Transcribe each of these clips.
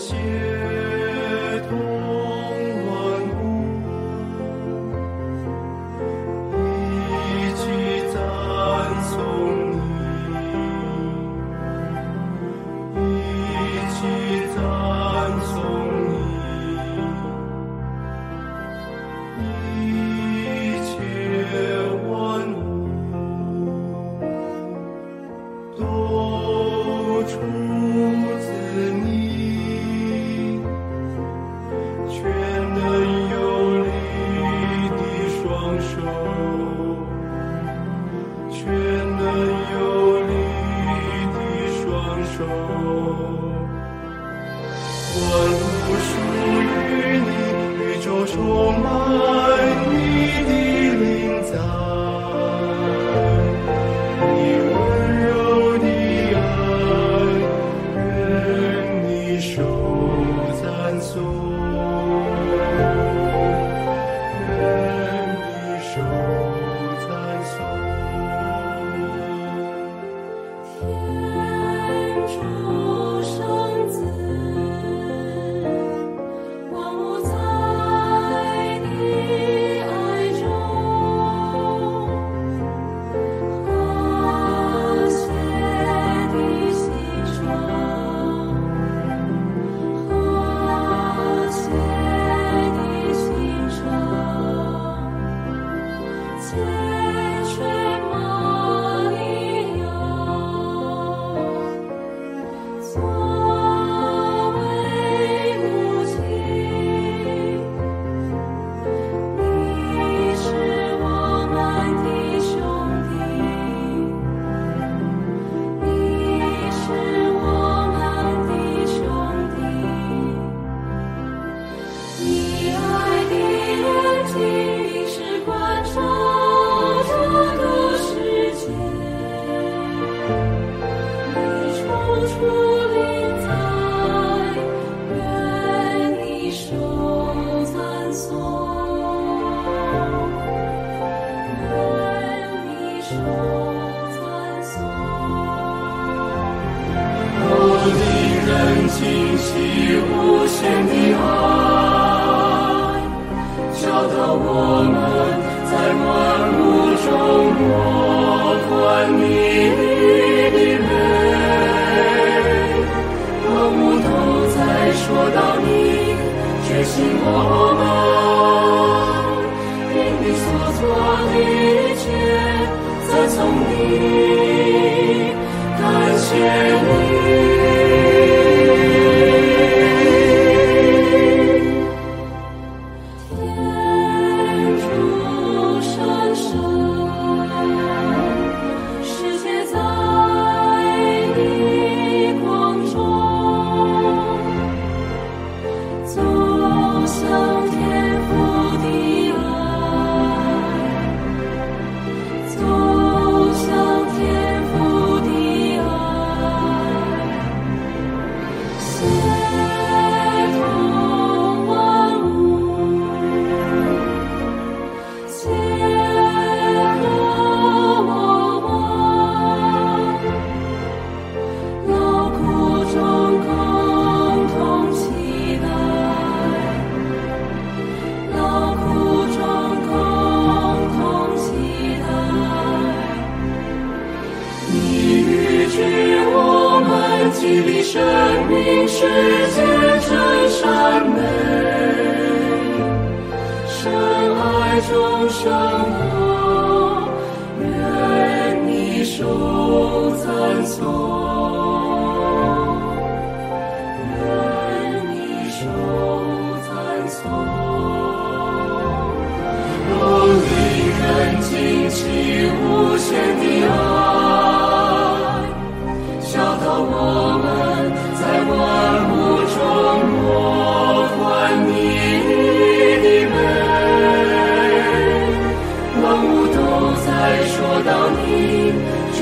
雪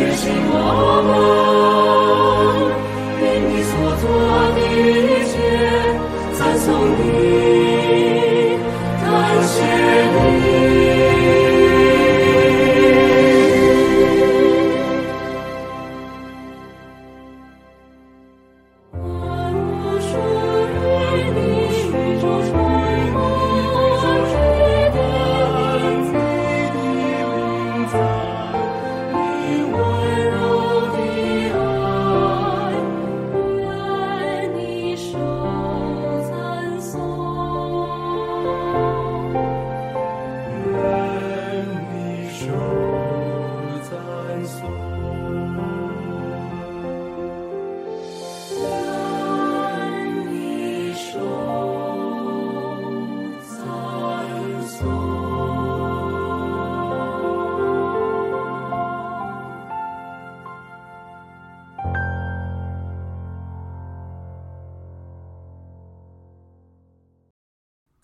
属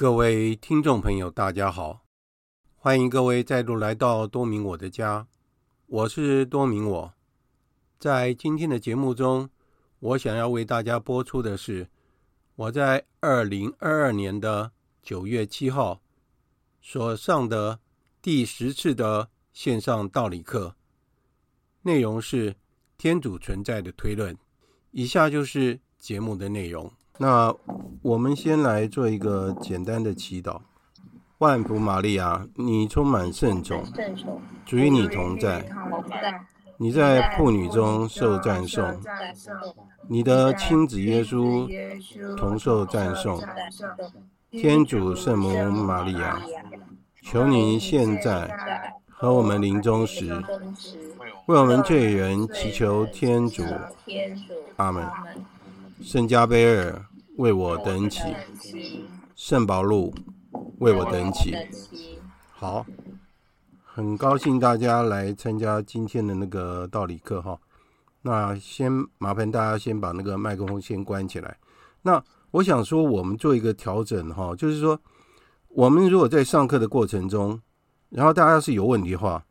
各位听众朋友，大家好，欢迎各位再度来到多明我的家，我是多明我。在今天的节目中，我想要为大家播出的是我在二零二二年的九月七号所上的第十次的线上道理课，内容是天主存在的推论。以下就是节目的内容。那我们先来做一个简单的祈祷。万福玛利亚，你充满圣宠，主与你同在。你在妇女中受赞颂，你的亲子耶稣同受赞颂。天主圣母玛利亚，求您现在和我们临终时，为我们罪人祈求天主。阿门。圣加贝尔为我等起，圣保禄为我等起。好，很高兴大家来参加今天的那个道理课哈。那先麻烦大家先把那个麦克风先关起来。那我想说，我们做一个调整哈，就是说，我们如果在上课的过程中，然后大家要是有问题的话，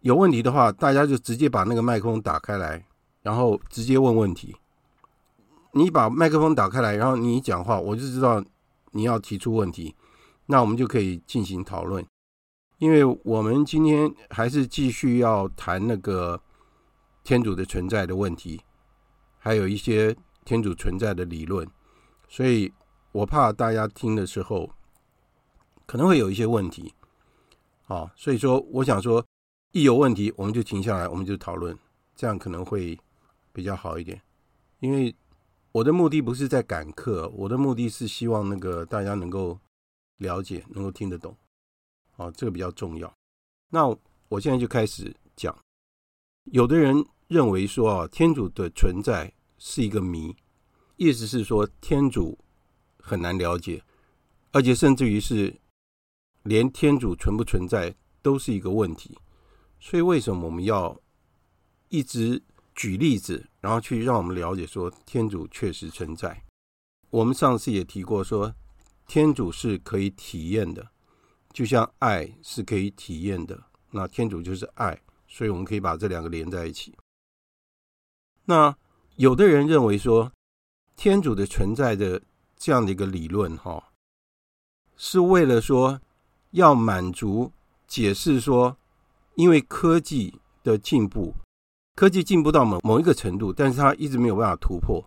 有问题的话，大家就直接把那个麦克风打开来。然后直接问问题。你把麦克风打开来，然后你讲话，我就知道你要提出问题，那我们就可以进行讨论。因为我们今天还是继续要谈那个天主的存在的问题，还有一些天主存在的理论，所以我怕大家听的时候可能会有一些问题。啊，所以说我想说，一有问题我们就停下来，我们就讨论，这样可能会。比较好一点，因为我的目的不是在赶课，我的目的是希望那个大家能够了解，能够听得懂，啊，这个比较重要。那我现在就开始讲。有的人认为说啊，天主的存在是一个谜，意思是说天主很难了解，而且甚至于是连天主存不存在都是一个问题。所以为什么我们要一直举例子，然后去让我们了解说天主确实存在。我们上次也提过说，天主是可以体验的，就像爱是可以体验的。那天主就是爱，所以我们可以把这两个连在一起。那有的人认为说，天主的存在的这样的一个理论，哈，是为了说要满足解释说，因为科技的进步。科技进步到某某一个程度，但是它一直没有办法突破。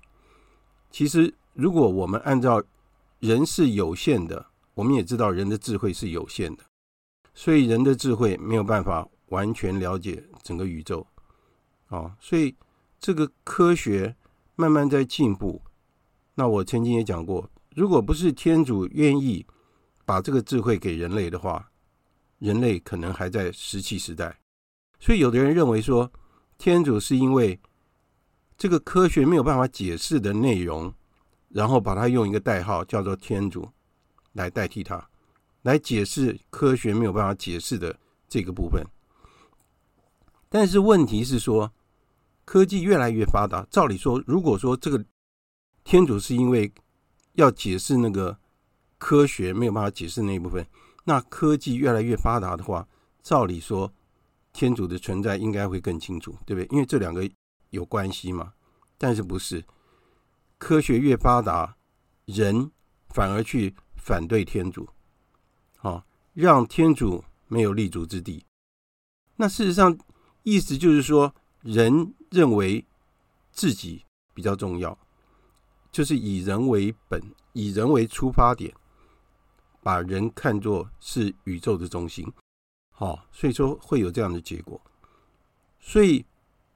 其实，如果我们按照人是有限的，我们也知道人的智慧是有限的，所以人的智慧没有办法完全了解整个宇宙。啊，所以这个科学慢慢在进步。那我曾经也讲过，如果不是天主愿意把这个智慧给人类的话，人类可能还在石器时代。所以，有的人认为说，天主是因为这个科学没有办法解释的内容，然后把它用一个代号叫做天主来代替它，来解释科学没有办法解释的这个部分。但是问题是说，科技越来越发达，照理说，如果说这个天主是因为要解释那个科学没有办法解释那一部分，那科技越来越发达的话，照理说。天主的存在应该会更清楚，对不对？因为这两个有关系嘛。但是不是科学越发达，人反而去反对天主，好，让天主没有立足之地。那事实上，意思就是说，人认为自己比较重要，就是以人为本，以人为出发点，把人看作是宇宙的中心。好，所以说会有这样的结果。所以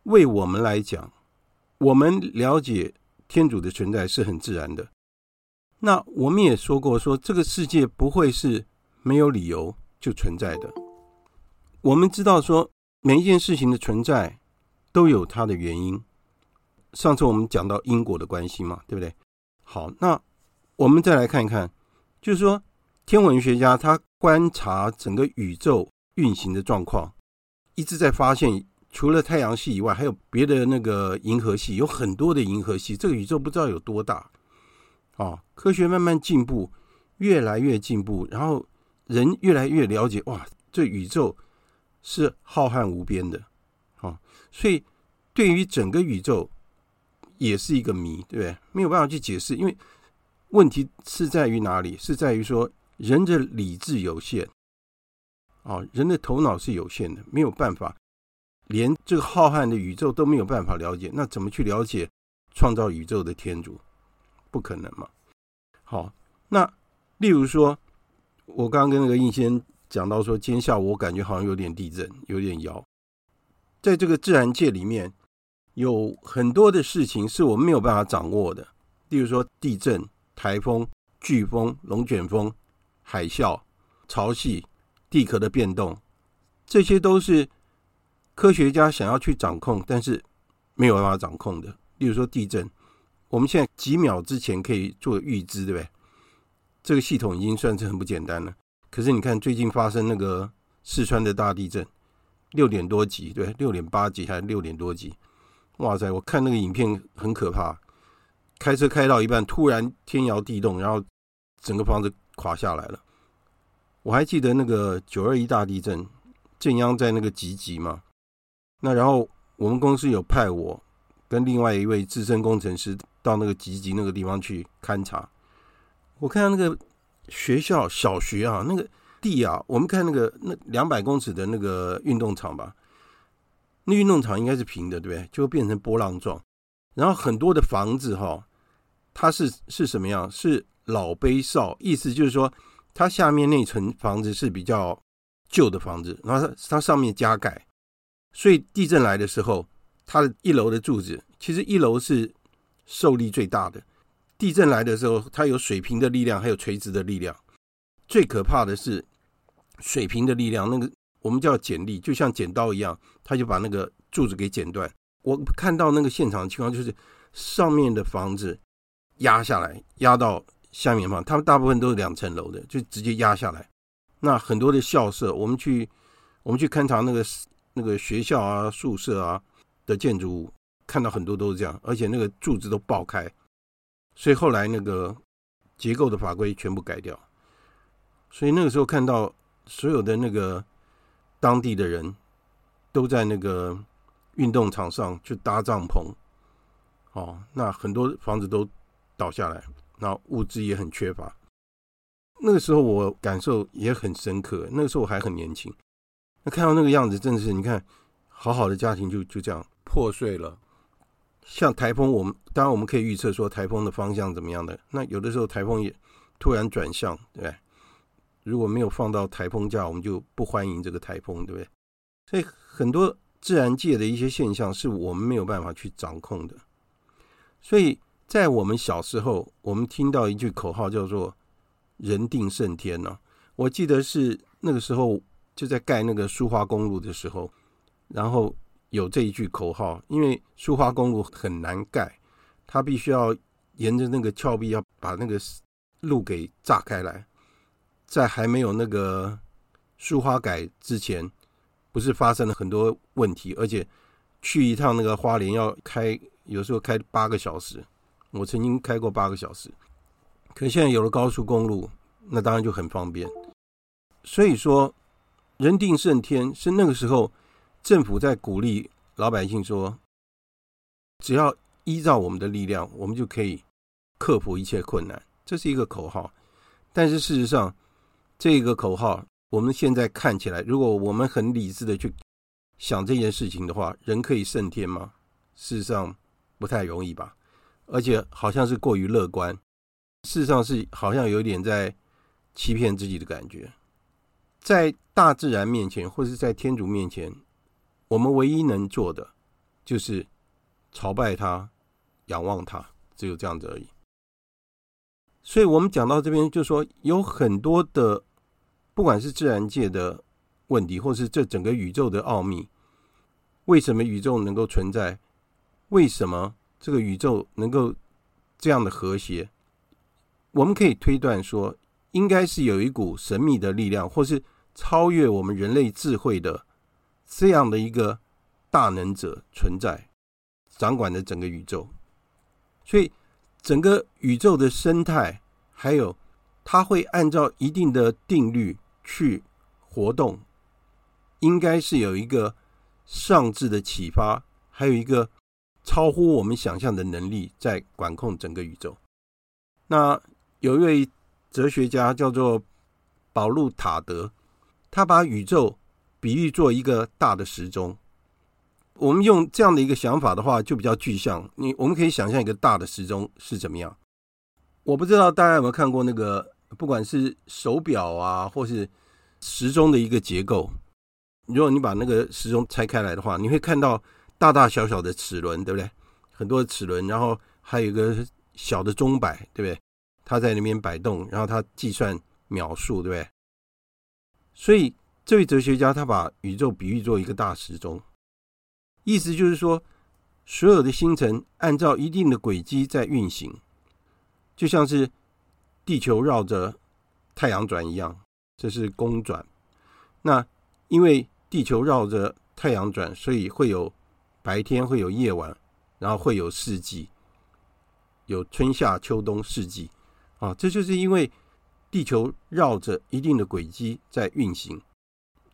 为我们来讲，我们了解天主的存在是很自然的。那我们也说过，说这个世界不会是没有理由就存在的。我们知道说每一件事情的存在都有它的原因。上次我们讲到因果的关系嘛，对不对？好，那我们再来看一看，就是说天文学家他观察整个宇宙。运行的状况一直在发现，除了太阳系以外，还有别的那个银河系，有很多的银河系。这个宇宙不知道有多大。啊，科学慢慢进步，越来越进步，然后人越来越了解，哇，这宇宙是浩瀚无边的，啊，所以对于整个宇宙也是一个谜，对不对？没有办法去解释，因为问题是在于哪里？是在于说人的理智有限，啊，人的头脑是有限的，没有办法。连这个浩瀚的宇宙都没有办法了解，那怎么去了解创造宇宙的天主？不可能嘛。好，那例如说，我刚刚跟那个应先讲到说，今天下午我感觉好像有点地震，有点摇。在这个自然界里面，有很多的事情是我们没有办法掌握的，例如说地震、台风、飓风、龙卷风、海啸、潮汐、地壳的变动，这些都是。科学家想要去掌控，但是没有办法掌控的。例如说地震，我们现在几秒之前可以做预知，对不对？这个系统已经算是很不简单了。可是你看最近发生那个四川的大地震，六点多级，对，六点八级还是六点多级？哇塞！我看那个影片很可怕，开车开到一半，突然天摇地动，然后整个房子垮下来了。我还记得那个九二一大地震，震央在那个集集嘛。那然后我们公司有派我跟另外一位资深工程师到那个集集那个地方去勘察。我看到那个学校小学啊，那个地啊，我们看那个那两百公尺的那个运动场吧，那运动场应该是平的，对不对？就变成波浪状。然后很多的房子哈，它是是什么样？是老卑少，意思就是说它下面那层房子是比较旧的房子，然后它它上面加盖。所以地震来的时候，它的一楼的柱子，其实一楼是受力最大的。地震来的时候，它有水平的力量，还有垂直的力量。最可怕的是水平的力量，那个我们叫剪力，就像剪刀一样，它就把那个柱子给剪断。我看到那个现场情况，就是上面的房子压下来，压到下面嘛，他们大部分都是两层楼的，就直接压下来。那很多的校舍，我们去我们去勘察那个。那个学校啊、宿舍啊的建筑物，看到很多都是这样，而且那个柱子都爆开，所以后来那个结构的法规全部改掉。所以那个时候看到所有的那个当地的人都在那个运动场上去搭帐篷，哦，那很多房子都倒下来，那物资也很缺乏。那个时候我感受也很深刻，那个时候我还很年轻。那看到那个样子，真的是你看，好好的家庭就就这样破碎了。像台风，我们当然我们可以预测说台风的方向怎么样的。那有的时候台风也突然转向，对对？如果没有放到台风假，我们就不欢迎这个台风，对不对？所以很多自然界的一些现象是我们没有办法去掌控的。所以在我们小时候，我们听到一句口号叫做“人定胜天”呢。我记得是那个时候。就在盖那个苏花公路的时候，然后有这一句口号，因为苏花公路很难盖，它必须要沿着那个峭壁要把那个路给炸开来。在还没有那个苏花改之前，不是发生了很多问题，而且去一趟那个花莲要开，有时候开八个小时。我曾经开过八个小时，可现在有了高速公路，那当然就很方便。所以说。人定胜天是那个时候，政府在鼓励老百姓说，只要依照我们的力量，我们就可以克服一切困难。这是一个口号，但是事实上，这个口号我们现在看起来，如果我们很理智的去想这件事情的话，人可以胜天吗？事实上不太容易吧，而且好像是过于乐观。事实上是好像有点在欺骗自己的感觉。在大自然面前，或是在天主面前，我们唯一能做的就是朝拜他、仰望他，只有这样子而已。所以，我们讲到这边，就说有很多的，不管是自然界的问题，或是这整个宇宙的奥秘，为什么宇宙能够存在？为什么这个宇宙能够这样的和谐？我们可以推断说，应该是有一股神秘的力量，或是超越我们人类智慧的这样的一个大能者存在，掌管着整个宇宙。所以，整个宇宙的生态，还有它会按照一定的定律去活动，应该是有一个上智的启发，还有一个超乎我们想象的能力在管控整个宇宙。那有一位哲学家叫做保禄塔德，他把宇宙比喻作一个大的时钟。我们用这样的一个想法的话，就比较具象。你我们可以想象一个大的时钟是怎么样。我不知道大家有没有看过那个，不管是手表啊，或是时钟的一个结构。如果你把那个时钟拆开来的话，你会看到大大小小的齿轮，对不对？很多的齿轮，然后还有一个小的钟摆，对不对？它在那边摆动，然后它计算秒数，对不对？所以这位哲学家他把宇宙比喻作一个大时钟，意思就是说，所有的星辰按照一定的轨迹在运行。就像是地球绕着太阳转一样，这是公转。那因为地球绕着太阳转，所以会有白天，会有夜晚，然后会有四季，有春夏秋冬四季啊。这就是因为地球绕着一定的轨迹在运行。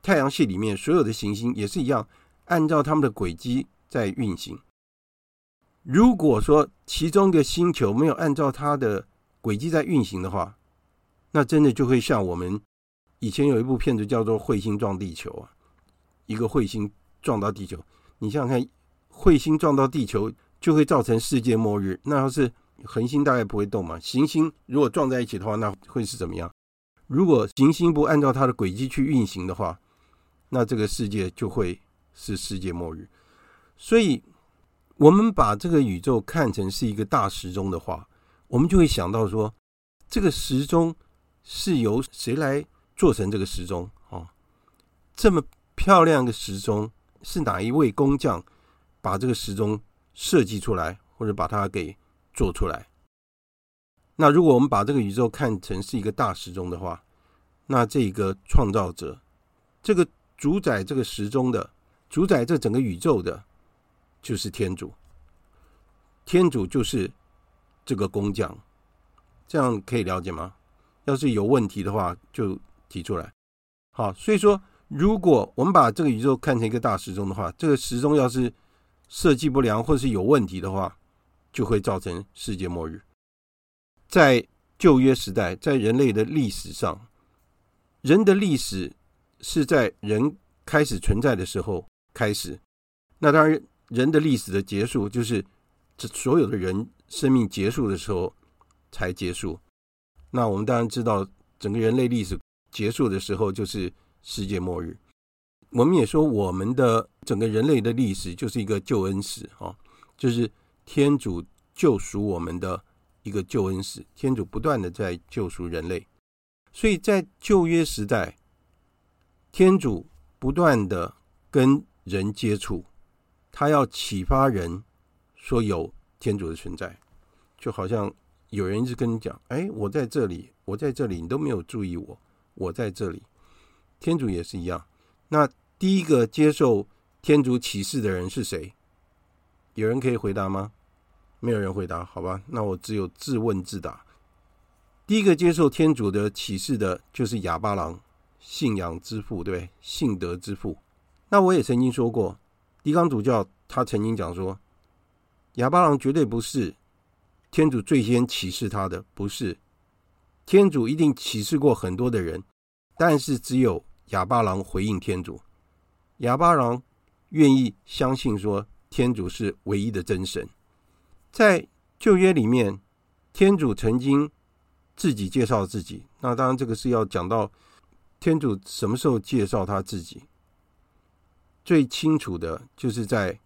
太阳系里面所有的行星也是一样，按照它们的轨迹在运行。如果说其中一个星球没有按照它的轨迹在运行的话，那真的就会像我们以前有一部片子叫做《彗星撞地球》啊，一个彗星撞到地球，你想想看，彗星撞到地球就会造成世界末日。那要是恒星大概不会动嘛，行星如果撞在一起的话，那会是怎么样？如果行星不按照它的轨迹去运行的话，那这个世界就会是世界末日。所以。我们把这个宇宙看成是一个大时钟的话，我们就会想到说，这个时钟是由谁来做成这个时钟？哦，这么漂亮的时钟是哪一位工匠把这个时钟设计出来，或者把它给做出来？那如果我们把这个宇宙看成是一个大时钟的话，那这个创造者，这个主宰这个时钟的，主宰这整个宇宙的。就是天主，天主就是这个工匠，这样可以了解吗？要是有问题的话，就提出来。好，所以说，如果我们把这个宇宙看成一个大时钟的话，这个时钟要是设计不良或是有问题的话，就会造成世界末日。在旧约时代，在人类的历史上，人的历史是在人开始存在的时候开始。那当然。人的历史的结束，就是这所有的人生命结束的时候才结束。那我们当然知道，整个人类历史结束的时候就是世界末日。我们也说，我们的整个人类的历史就是一个救恩史啊，就是天主救赎我们的一个救恩史。天主不断的在救赎人类，所以在旧约时代，天主不断的跟人接触。他要启发人说有天主的存在，就好像有人一直跟你讲：“哎，我在这里，我在这里，你都没有注意我，我在这里。”天主也是一样。那第一个接受天主启示的人是谁？有人可以回答吗？没有人回答，好吧？那我只有自问自答。第一个接受天主的启示的就是哑巴郎，信仰之父，对？信德之父。那我也曾经说过。狄刚主教他曾经讲说，哑巴郎绝对不是天主最先启示他的，不是天主一定启示过很多的人，但是只有哑巴郎回应天主，哑巴郎愿意相信说天主是唯一的真神。在旧约里面，天主曾经自己介绍自己，那当然这个是要讲到天主什么时候介绍他自己。最清楚的就是在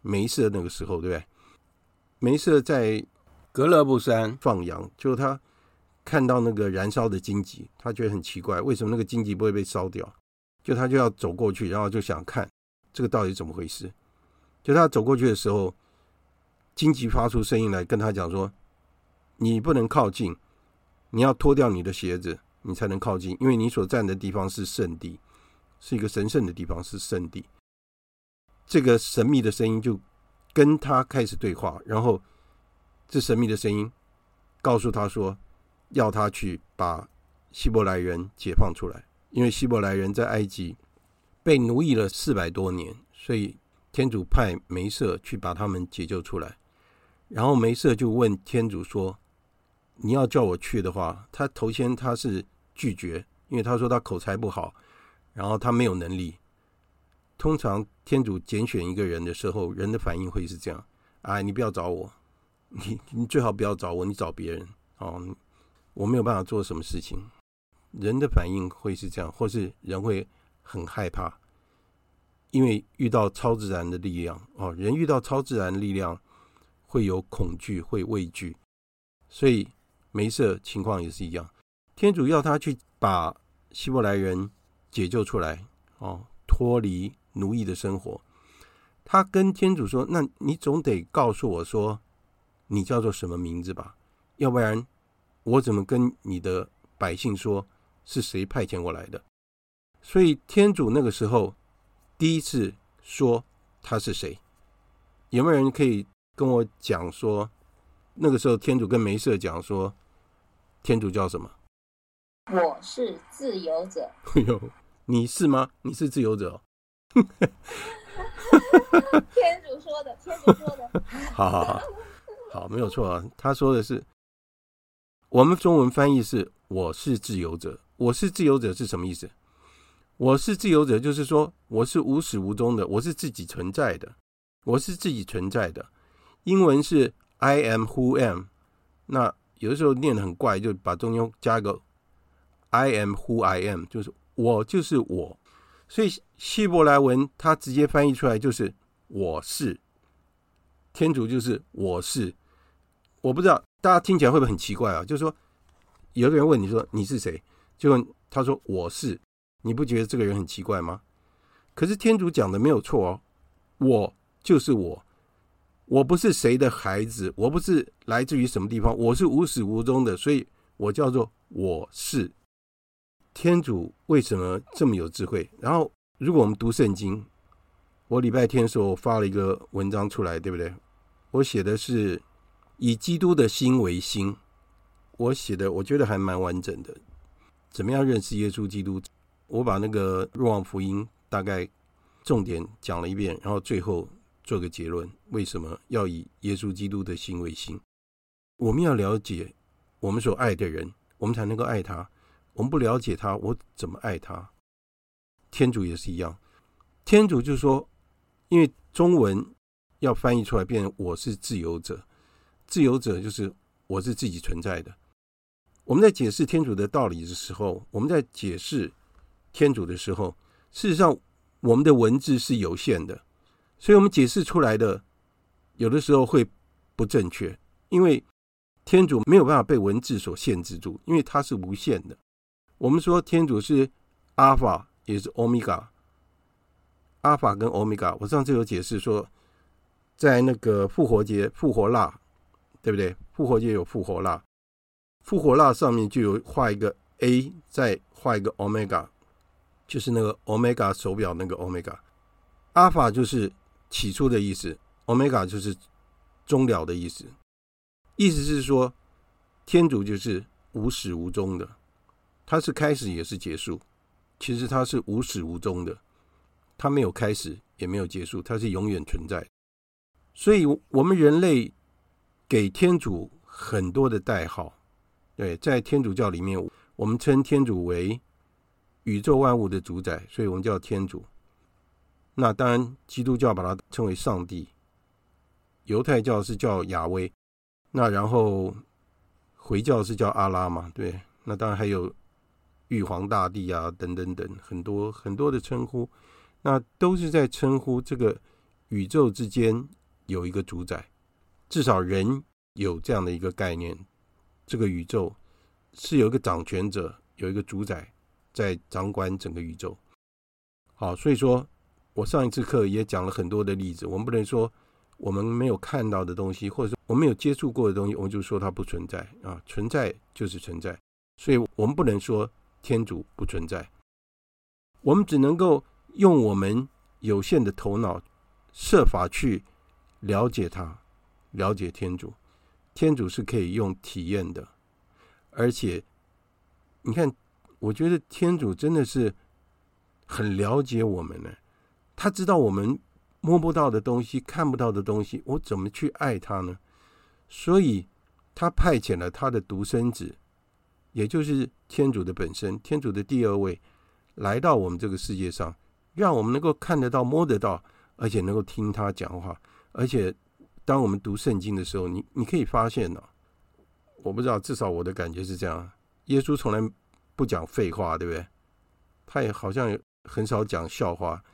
梅瑟那个时候，对不对？梅瑟在格勒布山放羊，就他看到那个燃烧的荆棘，他觉得很奇怪，为什么那个荆棘不会被烧掉？就他就要走过去，然后就想看这个到底怎么回事。就他走过去的时候，荆棘发出声音来跟他讲说：“你不能靠近，你要脱掉你的鞋子，你才能靠近，因为你所站的地方是圣地，是一个神圣的地方，是圣地。”这个神秘的声音就跟他开始对话，然后这神秘的声音告诉他说：“要他去把希伯来人解放出来，因为希伯来人在埃及被奴役了四百多年，所以天主派梅瑟去把他们解救出来。然后梅瑟就问天主说：“你要叫我去的话，他头先他是拒绝，因为他说他口才不好，然后他没有能力。通常天主拣选一个人的时候，人的反应会是这样：哎，你不要找我，你你最好不要找我，你找别人哦，我没有办法做什么事情。人的反应会是这样，或是人会很害怕，因为遇到超自然的力量哦，人遇到超自然力量。”会有恐惧，会畏惧，所以梅瑟情况也是一样。天主要他去把希伯来人解救出来，哦，脱离奴役的生活。他跟天主说：“那你总得告诉我说，你叫做什么名字吧？要不然我怎么跟你的百姓说是谁派遣过来的？”所以天主那个时候第一次说他是谁？有没有人可以？跟我讲说，那个时候天主跟梅瑟讲说，天主叫什么？我是自由者。哎呦，你是吗？你是自由者哦。天主说的，天主说的。好好好，好，没有错啊。他说的是，我们中文翻译是“我是自由者”。我是自由者是什么意思？我是自由者，就是说我是无始无终的，我是自己存在的，我是自己存在的。英文是 I am who am，那有的时候念得很怪，就把中间加个 I am who I am，就是我就是我。所以希伯来文它直接翻译出来就是我是天主，就是我是。我不知道大家听起来会不会很奇怪啊？就是说有个人问你说你是谁，就问他说我是，你不觉得这个人很奇怪吗？可是天主讲的没有错哦，我就是我。我不是谁的孩子，我不是来自于什么地方，我是无始无终的，所以我叫做我是天主。为什么这么有智慧？然后，如果我们读圣经，我礼拜天的时候发了一个文章出来，对不对？我写的是以基督的心为心，我写的我觉得还蛮完整的。怎么样认识耶稣基督？我把那个若望福音大概重点讲了一遍，然后最后。做个结论：为什么要以耶稣基督的心为心？我们要了解我们所爱的人，我们才能够爱他。我们不了解他，我怎么爱他？天主也是一样。天主就说，因为中文要翻译出来变成“我是自由者”，自由者就是我是自己存在的。我们在解释天主的道理的时候，我们在解释天主的时候，事实上我们的文字是有限的。所以我们解释出来的有的时候会不正确，因为天主没有办法被文字所限制住，因为它是无限的。我们说天主是阿法也是欧米伽，阿法跟欧米伽，我上次有解释说，在那个复活节复活蜡，对不对？复活节有复活蜡，复活蜡上面就有画一个 A，再画一个欧米伽，就是那个欧米伽手表那个欧米伽，阿尔法就是。起初的意思，Omega 就是终了的意思，意思是说，天主就是无始无终的，它是开始也是结束，其实它是无始无终的，它没有开始也没有结束，它是永远存在。所以，我们人类给天主很多的代号，对，在天主教里面，我们称天主为宇宙万物的主宰，所以我们叫天主。那当然，基督教把它称为上帝，犹太教是叫亚威，那然后回教是叫阿拉嘛，对。那当然还有玉皇大帝啊，等等等，很多很多的称呼，那都是在称呼这个宇宙之间有一个主宰，至少人有这样的一个概念，这个宇宙是有一个掌权者，有一个主宰在掌管整个宇宙。好，所以说。我上一次课也讲了很多的例子，我们不能说我们没有看到的东西，或者说我们没有接触过的东西，我们就说它不存在啊，存在就是存在，所以我们不能说天主不存在，我们只能够用我们有限的头脑设法去了解它，了解天主。天主是可以用体验的，而且你看，我觉得天主真的是很了解我们呢。他知道我们摸不到的东西、看不到的东西，我怎么去爱他呢？所以，他派遣了他的独生子，也就是天主的本身，天主的第二位，来到我们这个世界上，让我们能够看得到、摸得到，而且能够听他讲话。而且，当我们读圣经的时候，你你可以发现呢、我不知道，至少我的感觉是这样：耶稣从来不讲废话，对不对？他也好像很少讲笑话。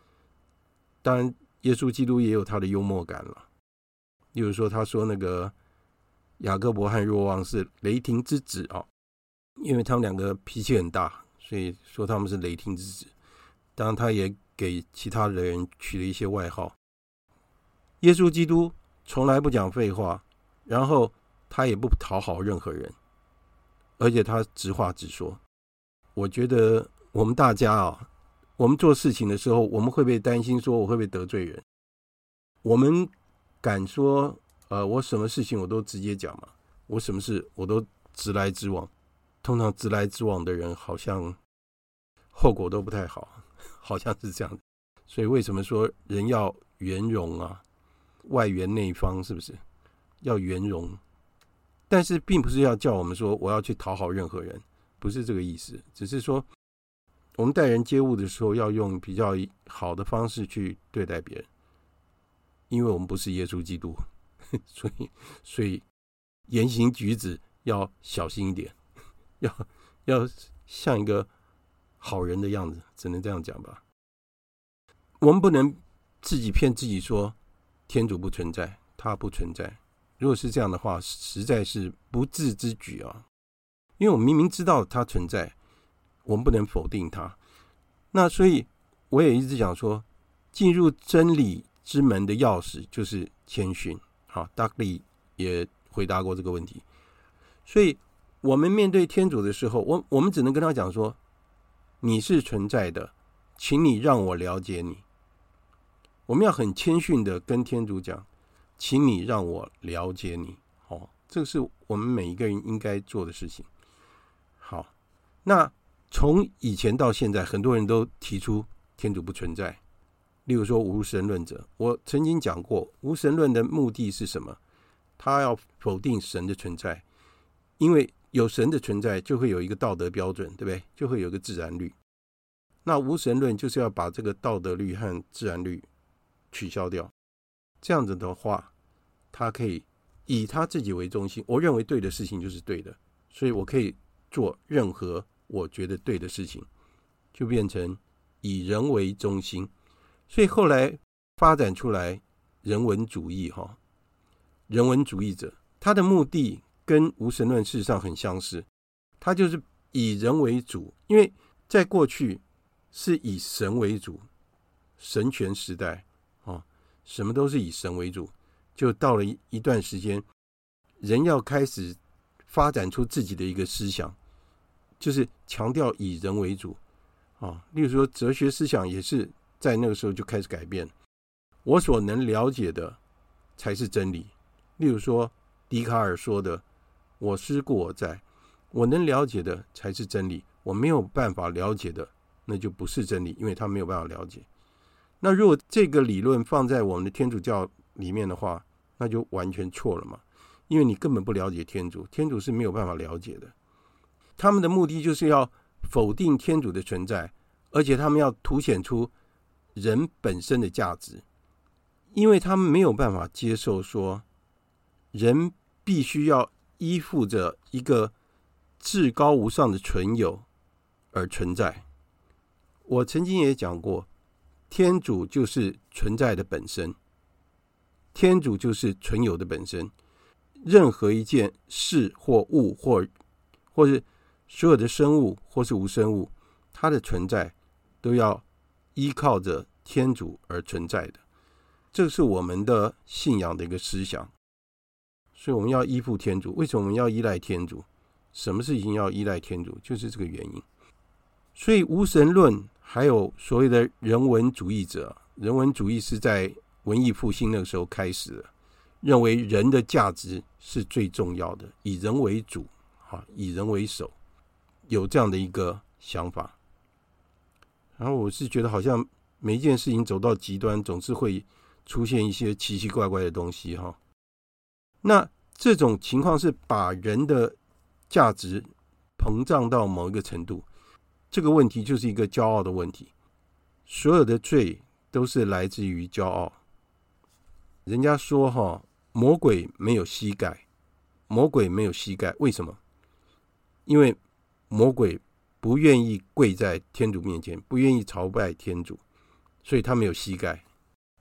当然，耶稣基督也有他的幽默感了。例如说，他说那个雅各伯和若望是雷霆之子啊，因为他们两个脾气很大，所以说他们是雷霆之子。当然，他也给其他的人取了一些外号。耶稣基督从来不讲废话，然后他也不讨好任何人，而且他直话直说。我觉得我们大家啊。我们做事情的时候，我们会不会担心说我会不会得罪人？我们敢说，呃，我什么事情我都直接讲嘛？我什么事我都直来直往。通常直来直往的人，好像后果都不太好，好像是这样。所以为什么说人要圆融啊？外圆内方，是不是？要圆融，但是并不是要叫我们说我要去讨好任何人，不是这个意思，只是说。我们待人接物的时候，要用比较好的方式去对待别人，因为我们不是耶稣基督，所以所以言行举止要小心一点，要要像一个好人的样子，只能这样讲吧。我们不能自己骗自己说天主不存在，他不存在。如果是这样的话，实在是不智之举啊！因为我明明知道他存在。我们不能否定它，那所以我也一直讲说，进入真理之门的钥匙就是谦逊。好，达克利也回答过这个问题。所以，我们面对天主的时候，我我们只能跟他讲说：“你是存在的，请你让我了解你。”我们要很谦逊的跟天主讲：“请你让我了解你。”哦，这个是我们每一个人应该做的事情。那。从以前到现在，很多人都提出天主不存在。例如说无神论者，我曾经讲过，无神论的目的是什么？他要否定神的存在，因为有神的存在，就会有一个道德标准，对不对？就会有一个自然律。那无神论就是要把这个道德律和自然律取消掉。这样子的话，他可以以他自己为中心。我认为对的事情就是对的，所以我可以做任何。我觉得对的事情，就变成以人为中心，所以后来发展出来人文主义哈，人文主义者他的目的跟无神论事实上很相似，他就是以人为主，因为在过去是以神为主，神权时代啊，什么都是以神为主，就到了一段时间，人要开始发展出自己的一个思想。就是强调以人为主啊，例如说哲学思想也是在那个时候就开始改变。我所能了解的才是真理。例如说笛卡尔说的“我思故我在”，我能了解的才是真理。我没有办法了解的，那就不是真理，因为他没有办法了解。那如果这个理论放在我们的天主教里面的话，那就完全错了嘛，因为你根本不了解天主，天主是没有办法了解的。他们的目的就是要否定天主的存在，而且他们要凸显出人本身的价值，因为他们没有办法接受说人必须要依附着一个至高无上的存有而存在。我曾经也讲过，天主就是存在的本身，天主就是存有的本身。任何一件事或物或或是所有的生物或是无生物，它的存在都要依靠着天主而存在的，这是我们的信仰的一个思想。所以我们要依附天主。为什么我们要依赖天主？什么事情要依赖天主？就是这个原因。所以无神论还有所谓的人文主义者，人文主义是在文艺复兴那个时候开始的，认为人的价值是最重要的，以人为主。啊，以人为首，有这样的一个想法。然后我是觉得，好像每一件事情走到极端，总是会出现一些奇奇怪怪的东西哈。那这种情况是把人的价值膨胀到某一个程度，这个问题就是一个骄傲的问题。所有的罪都是来自于骄傲。人家说哈，魔鬼没有膝盖，魔鬼没有膝盖，为什么？因为魔鬼。不愿意跪在天主面前，不愿意朝拜天主，所以他没有膝盖。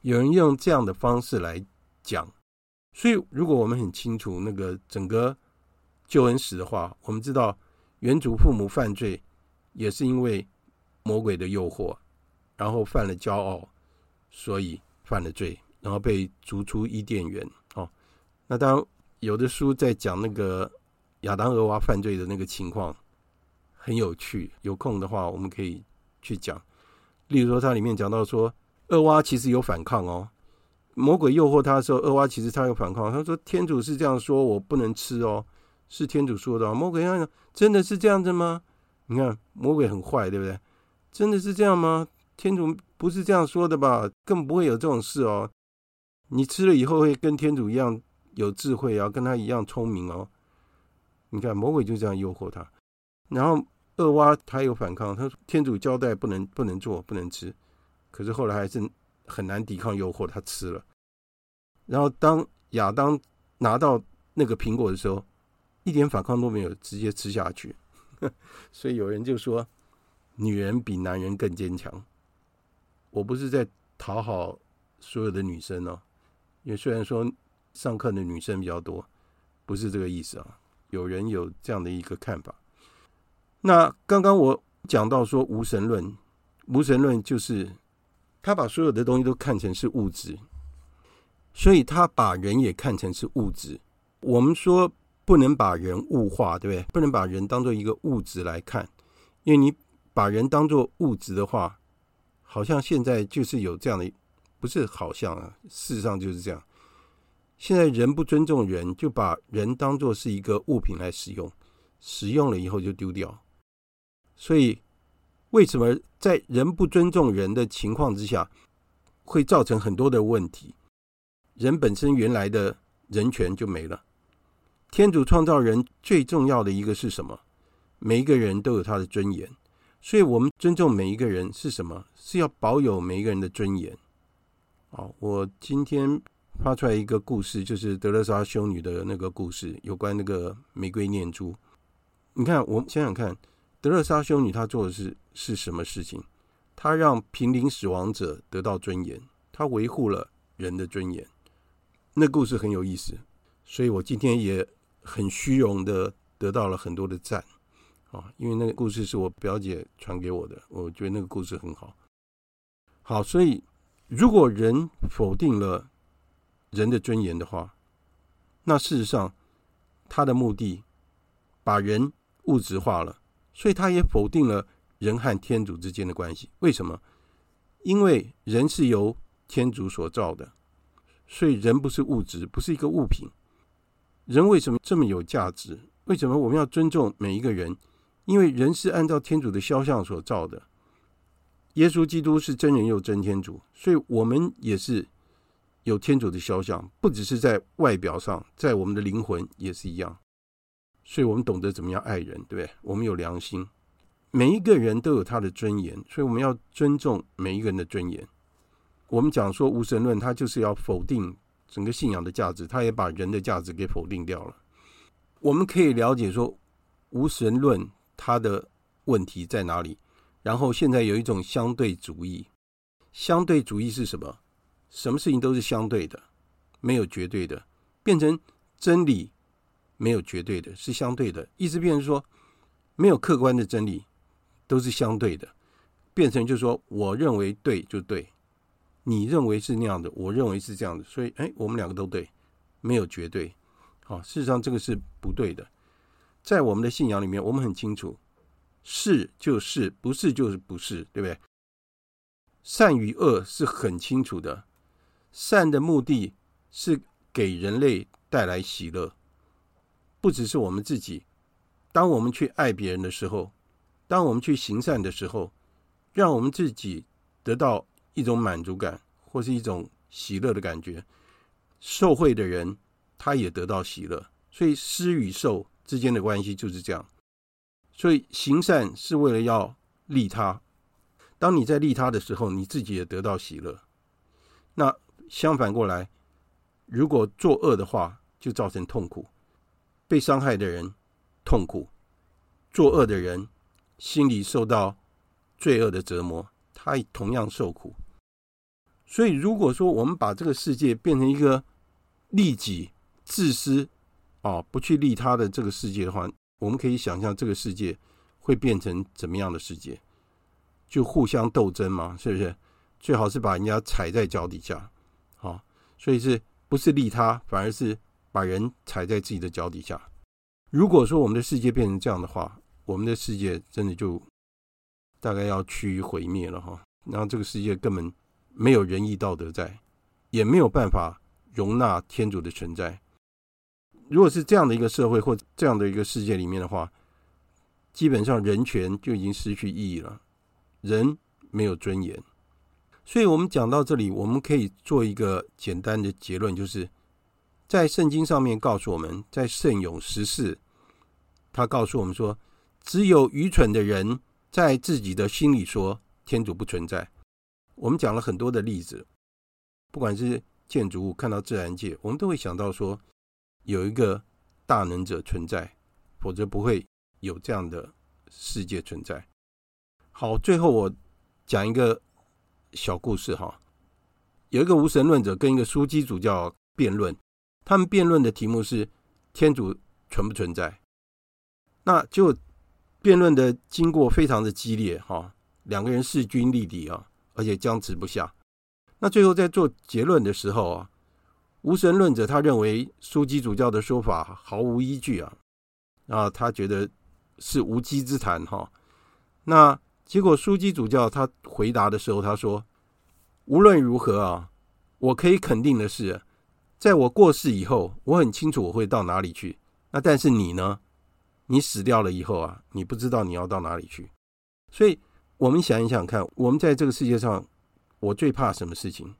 有人用这样的方式来讲，所以如果我们很清楚那个整个救恩史的话，我们知道原祖父母犯罪也是因为魔鬼的诱惑，然后犯了骄傲，所以犯了罪，然后被逐出伊甸园。哦，那当有的书在讲那个亚当俄娃犯罪的那个情况。很有趣，有空的话我们可以去讲。例如说，它里面讲到说，厄娃其实有反抗哦。魔鬼诱惑他的时候，厄娃其实他有反抗。他说：“天主是这样说，我不能吃哦，是天主说的。”魔鬼他讲：“真的是这样子吗？”你看，魔鬼很坏，对不对？真的是这样吗？天主不是这样说的吧？更不会有这种事哦。你吃了以后会跟天主一样有智慧啊，跟他一样聪明哦。你看，魔鬼就这样诱惑他。然后厄娃他有反抗，他天主交代不能不能做不能吃，可是后来还是很难抵抗诱惑，他吃了。然后当亚当拿到那个苹果的时候，一点反抗都没有，直接吃下去。所以有人就说，女人比男人更坚强。我不是在讨好所有的女生哦，因为虽然说上课的女生比较多，不是这个意思啊。有人有这样的一个看法。那刚刚我讲到说无神论，无神论就是他把所有的东西都看成是物质，所以他把人也看成是物质。我们说不能把人物化，对不对？不能把人当做一个物质来看，因为你把人当做物质的话，好像现在就是有这样的，不是好像啊，事实上就是这样。现在人不尊重人，就把人当做是一个物品来使用，使用了以后就丢掉。所以，为什么在人不尊重人的情况之下，会造成很多的问题？人本身原来的人权就没了。天主创造人最重要的一个是什么？每一个人都有他的尊严。所以我们尊重每一个人是什么？是要保有每一个人的尊严。好，我今天发出来一个故事，就是德勒莎修女的那个故事，有关那个玫瑰念珠。你看，我们想想看。德勒莎修女她做的是是什么事情？她让濒临死亡者得到尊严，她维护了人的尊严。那故事很有意思，所以我今天也很虚荣的得到了很多的赞啊！因为那个故事是我表姐传给我的，我觉得那个故事很好。好，所以如果人否定了人的尊严的话，那事实上他的目的把人物质化了。所以他也否定了人和天主之间的关系。为什么？因为人是由天主所造的，所以人不是物质，不是一个物品。人为什么这么有价值？为什么我们要尊重每一个人？因为人是按照天主的肖像所造的。耶稣基督是真人又真天主，所以我们也是有天主的肖像，不只是在外表上，在我们的灵魂也是一样。所以我们懂得怎么样爱人，对不对？我们有良心，每一个人都有他的尊严，所以我们要尊重每一个人的尊严。我们讲说无神论，他就是要否定整个信仰的价值，他也把人的价值给否定掉了。我们可以了解说无神论它的问题在哪里，然后现在有一种相对主义，相对主义是什么？什么事情都是相对的，没有绝对的，变成真理。没有绝对的，是相对的。意思变成说，没有客观的真理，都是相对的。变成就是说，我认为对就对，你认为是那样的，我认为是这样的。所以，哎，我们两个都对，没有绝对。好，事实上这个是不对的。在我们的信仰里面，我们很清楚，是就是，不是就是不是，对不对？善与恶是很清楚的。善的目的是给人类带来喜乐。不只是我们自己，当我们去爱别人的时候，当我们去行善的时候，让我们自己得到一种满足感，或是一种喜乐的感觉，受惠的人他也得到喜乐。所以施与受之间的关系就是这样。所以行善是为了要利他。当你在利他的时候，你自己也得到喜乐。那相反过来，如果作恶的话，就造成痛苦。被伤害的人痛苦，作恶的人心里受到罪恶的折磨，他同样受苦。所以，如果说我们把这个世界变成一个利己、自私、啊，不去利他的这个世界的话，我们可以想象这个世界会变成怎么样的世界？就互相斗争嘛，是不是？最好是把人家踩在脚底下，啊，所以是不是利他，反而是把人踩在自己的脚底下。如果说我们的世界变成这样的话，我们的世界真的就大概要趋于毁灭了哈。然后这个世界根本没有仁义道德在，也没有办法容纳天主的存在。如果是这样的一个社会或这样的一个世界里面的话，基本上人权就已经失去意义了。人没有尊严，所以我们讲到这里，我们可以做一个简单的结论，就是在圣经上面告诉我们，在圣咏十四，他告诉我们说，只有愚蠢的人在自己的心里说天主不存在。我们讲了很多的例子，不管是建筑物，看到自然界，我们都会想到说有一个大能者存在，否则不会有这样的世界存在。好，最后我讲一个小故事哈。有一个无神论者跟一个枢机主教辩论，他们辩论的题目是天主存不存在？那就辩论的经过非常的激烈哈，两个人势均力敌啊，而且僵持不下。那最后在做结论的时候啊，无神论者他认为枢机主教的说法毫无依据啊，啊，他觉得是无稽之谈哈。那结果，枢机主教他回答的时候，他说：“无论如何啊，我可以肯定的是，在我过世以后，我很清楚我会到哪里去。那但是你呢？你死掉了以后啊，你不知道你要到哪里去。所以，我们想一想看，我们在这个世界上，我最怕什么事情？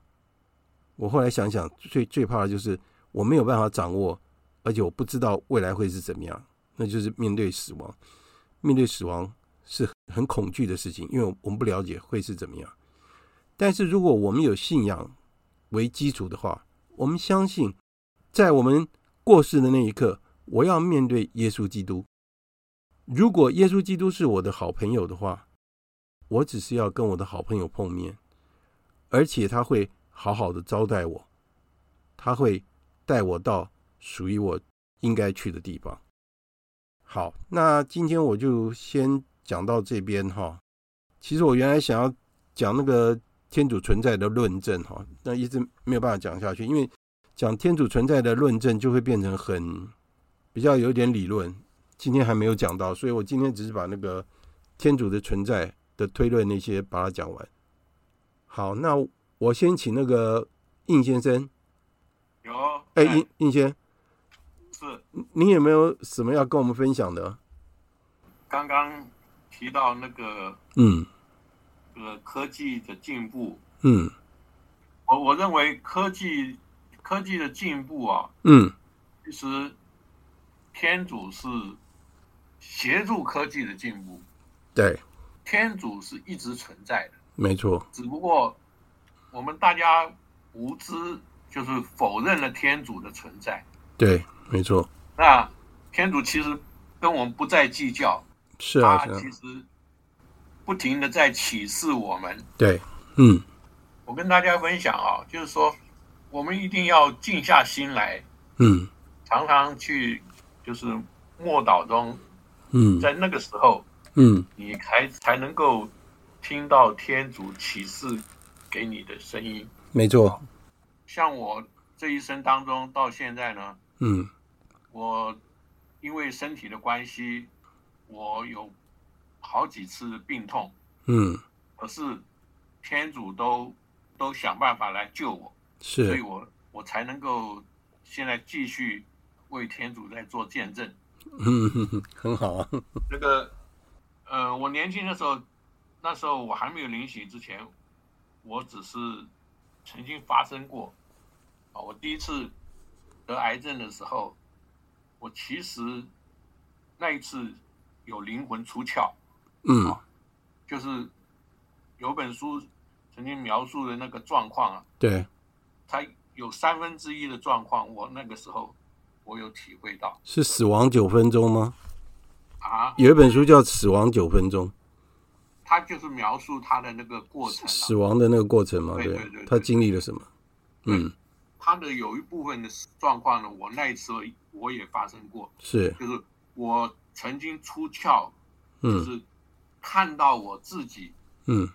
我后来想想，最最怕的就是我没有办法掌握，而且我不知道未来会是怎么样。那就是面对死亡，面对死亡。”是很恐惧的事情，因为我们不了解会是怎么样。但是如果我们有信仰为基础的话，我们相信，在我们过世的那一刻，我要面对耶稣基督。如果耶稣基督是我的好朋友的话，我只是要跟我的好朋友碰面，而且他会好好的招待我，他会带我到属于我应该去的地方。好，那今天我就先。讲到这边哈，其实我原来想要讲那个天主存在的论证哈，那一直没有办法讲下去，因为讲天主存在的论证就会变成很比较有点理论，今天还没有讲到，所以我今天只是把那个天主的存在的推论那些把它讲完。好，那我先请那个应先生。有。哎，应应先。是。你有没有什么要跟我们分享的？刚刚。提到那个，嗯，这个科技的进步，嗯，我我认为科技科技的进步啊，嗯，其实天主是协助科技的进步，对，天主是一直存在的，没错，只不过我们大家无知，就是否认了天主的存在，对，没错，那天主其实跟我们不再计较。是啊，他其实不停的在启示我们。对，嗯，我跟大家分享啊，就是说，我们一定要静下心来，嗯，常常去就是默祷中，嗯，在那个时候，嗯，你才才能够听到天主启示给你的声音。没错，像我这一生当中到现在呢，嗯，我因为身体的关系。我有好几次病痛，嗯，可是天主都都想办法来救我，是，所以我我才能够现在继续为天主在做见证。嗯很好啊。那个，呃，我年轻的时候，那时候我还没有领洗之前，我只是曾经发生过啊。我第一次得癌症的时候，我其实那一次有灵魂出窍。嗯，就是有本书曾经描述的那个状况啊。对。它有三分之一的状况，我那个时候我有体会到。是死亡九分钟吗？啊，有一本书叫《死亡九分钟》，他就是描述他的那个过程，死亡的那个过程嘛。对对对，对，他经历了什么？嗯，他的有一部分的状况呢，我那一次我也发生过，是，就是我曾经出窍，就是看到我自己，嗯，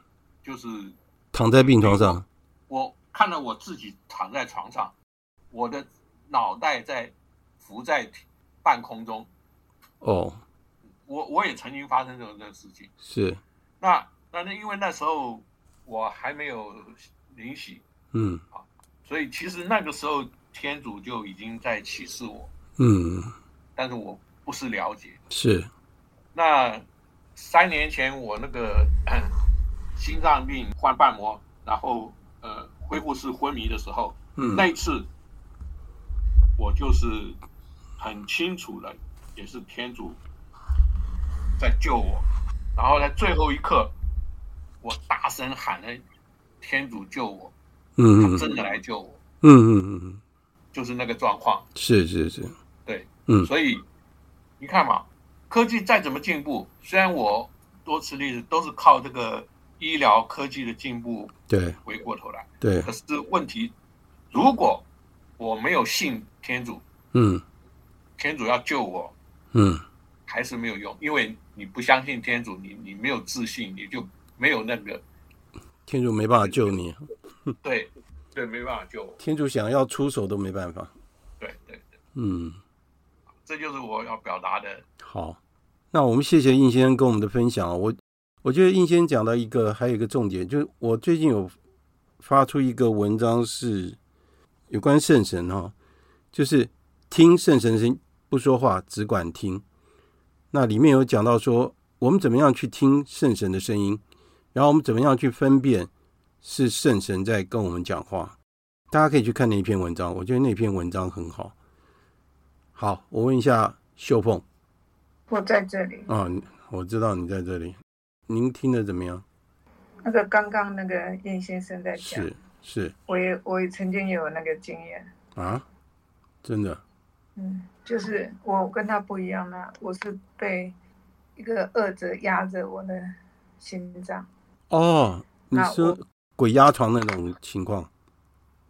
就是躺在病床上，我。看到我自己躺在床上，我的脑袋在浮在半空中。哦，我我也曾经发生这种的事情。是，那那那因为那时候我还没有灵洗，嗯，啊，所以其实那个时候天主就已经在启示我，嗯，但是我不是了解。是，那三年前我那个心脏病换瓣膜，然后呃。恢复式昏迷的时候，嗯，那一次我就是很清楚的，也是天主在救我。然后在最后一刻，我大声喊了“天主救我”，嗯，他真的来救我，嗯嗯嗯嗯，就是那个状况。是是是，对，嗯，所以你看嘛，科技再怎么进步，虽然我多次例子都是靠这个。医疗科技的进步，对，回过头来，对。可是问题，如果我没有信天主，嗯，天主要救我，嗯，还是没有用，因为你不相信天主，你你没有自信，你就没有那个，天主没办法救你，对，对，没办法救我。天主想要出手都没办法，对对对，嗯，这就是我要表达的。好，那我们谢谢应先生跟我们的分享，我。我觉得应先生讲到一个，还有一个重点，就是我最近有发出一个文章，是有关圣神哈，就是听圣神声，不说话，只管听。那里面有讲到说，我们怎么样去听圣神的声音，然后我们怎么样去分辨是圣神在跟我们讲话。大家可以去看那篇文章，我觉得那篇文章很好。好，我问一下秀凤，我在这里啊，我知道你在这里。您听的怎么样？那个刚刚那个燕先生在讲，是是，我也我也曾经有那个经验啊，真的，嗯，就是我跟他不一样呢，我是被一个恶者压着我的心脏。哦，你说鬼压床那种情况？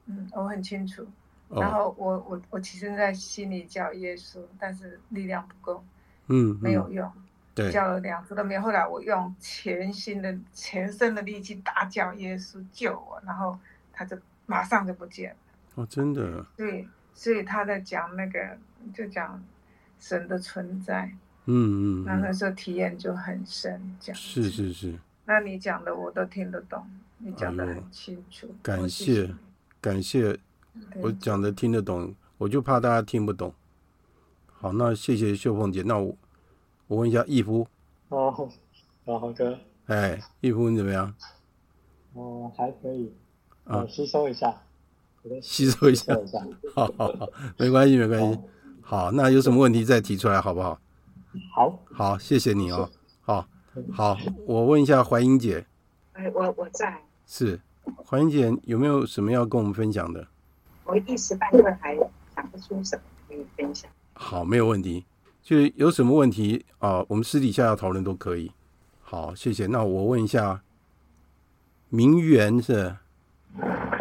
嗯，我很清楚。然后我我我其实在心里叫耶稣，但是力量不够，嗯，没有用。对，叫了两次都没有，后来我用全新的、全身的力气大叫耶稣救我，然后他就马上就不见了。哦，真的。对，所以他在讲那个，就讲神的存在。嗯嗯。那那时候体验就很深，讲。是是是。那你讲的我都听得懂，你讲的很清楚。哎、感谢感谢，我讲的听得懂，我就怕大家听不懂。好，那谢谢秀凤姐，那我。我问一下义夫。哦，老豪哥，哎，义夫你怎么样？哦，还可以，啊，吸收一下，吸收一下，好好好，没关系没关系，好，那有什么问题再提出来好不好？好，好，谢谢你哦，好，好，我问一下怀英姐，哎，我我在，是，怀英姐有没有什么要跟我们分享的？我一时半刻还想不出什么可以分享。好，没有问题。就是有什么问题啊？我们私底下要讨论都可以。好，谢谢。那我问一下，明媛是？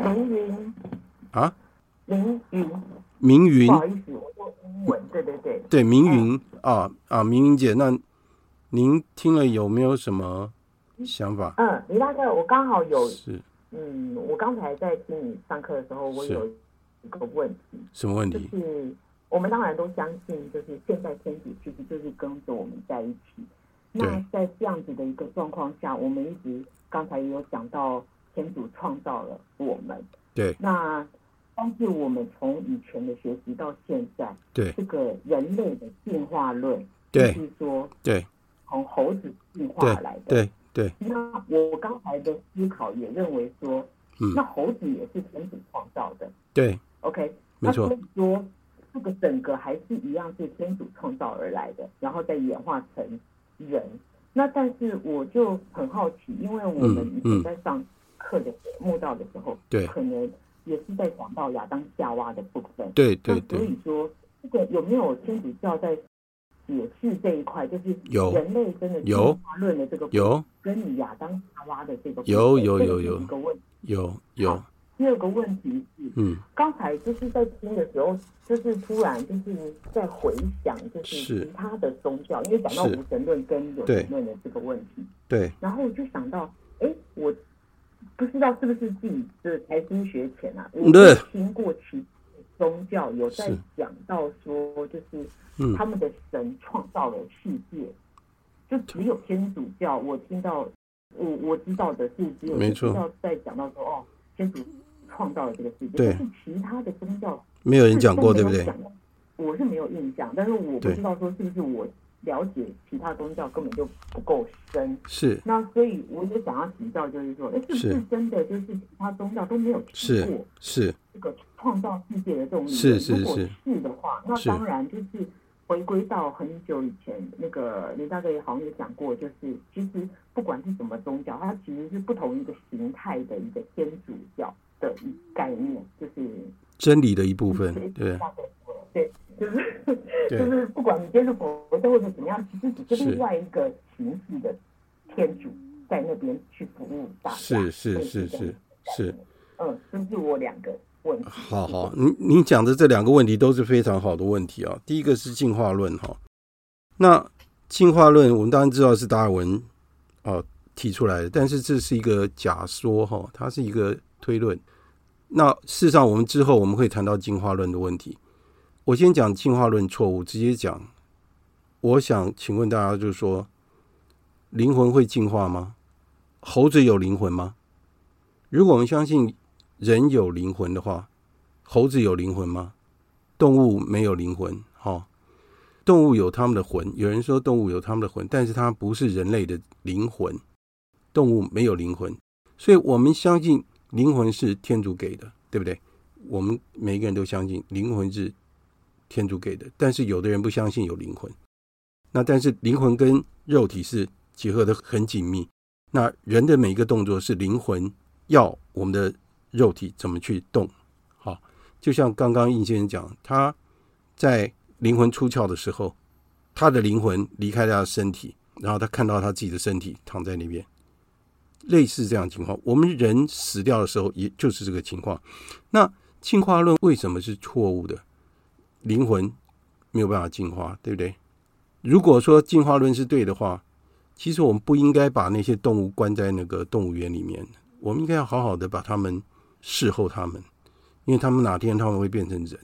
明云啊？明云。明云。不好意思，我说英文。对对对。对，明云、嗯、啊啊，明云姐，那您听了有没有什么想法？嗯，李大哥，我刚好有。是。嗯，我刚才在听你上课的时候，我有一个问题。什么问题？就是。我们当然都相信，就是现在天主其实就是跟着我们在一起。那在这样子的一个状况下，我们一直刚才也有讲到，天主创造了我们。对。那但是我们从以前的学习到现在，对这个人类的进化论，对，就是说，对，从猴子进化来的，对对。对那我刚才的思考也认为说，嗯，那猴子也是天主创造的，对，OK，没错。说，这个整个还是一样是天主创造而来的，然后再演化成人。那但是我就很好奇，因为我们以前在上课的慕道的时候，对，可能也是在讲到亚当夏娃的部分，对对对。所以说，这个有没有天主教在解释这一块？就是有人类真的进化论的这个有跟你亚当夏娃的这个有有有有一个问题，有有。第二个问题是，嗯，刚才就是在听的时候，就是突然就是在回想，就是其他的宗教，因为讲到无神论跟有神论的这个问题，对，然后我就想到，哎，我不知道是不是自己的才经学浅啊，我听过其宗教有在讲到说，就是他们的神创造了世界，就只有天主教，我听到我我知道的是只有天主教在讲到说，哦，天主。创造了这个世界，但是其他的宗教没有人讲过，对不对？我是没有印象，但是我不知道说是不是我了解其他宗教根本就不够深。是。那所以我也想要请教，就是说，哎，是不是真的就是其他宗教都没有听过？是。这个创造世界的这种理论，是是是。如果是的话，那当然就是回归到很久以前，那个林大哥也好像也讲过，就是其实不管是什么宗教，它其实是不同一个形态的一个天主教。的概念就是真理的一部分，对，对，就是就是不管你接受佛教或者怎么样，其实只是另外一个形式的天主在那边去服务大家，是是是是是，嗯，这是我两个问题。好好，你你讲的这两个问题都是非常好的问题啊。第一个是进化论哈，那进化论我们当然知道是达尔文哦提出来的，但是这是一个假说哈，它是一个。推论，那事实上，我们之后我们会谈到进化论的问题。我先讲进化论错误，直接讲。我想请问大家，就是说，灵魂会进化吗？猴子有灵魂吗？如果我们相信人有灵魂的话，猴子有灵魂吗？动物没有灵魂，哈，动物有他们的魂。有人说动物有他们的魂，但是它不是人类的灵魂。动物没有灵魂，所以我们相信。灵魂是天主给的，对不对？我们每个人都相信灵魂是天主给的，但是有的人不相信有灵魂。那但是灵魂跟肉体是结合的很紧密。那人的每一个动作是灵魂要我们的肉体怎么去动？好，就像刚刚应先生讲，他在灵魂出窍的时候，他的灵魂离开他的身体，然后他看到他自己的身体躺在那边。类似这样情况，我们人死掉的时候，也就是这个情况。那进化论为什么是错误的？灵魂没有办法进化，对不对？如果说进化论是对的话，其实我们不应该把那些动物关在那个动物园里面，我们应该要好好的把他们侍候他们，因为他们哪天他们会变成人，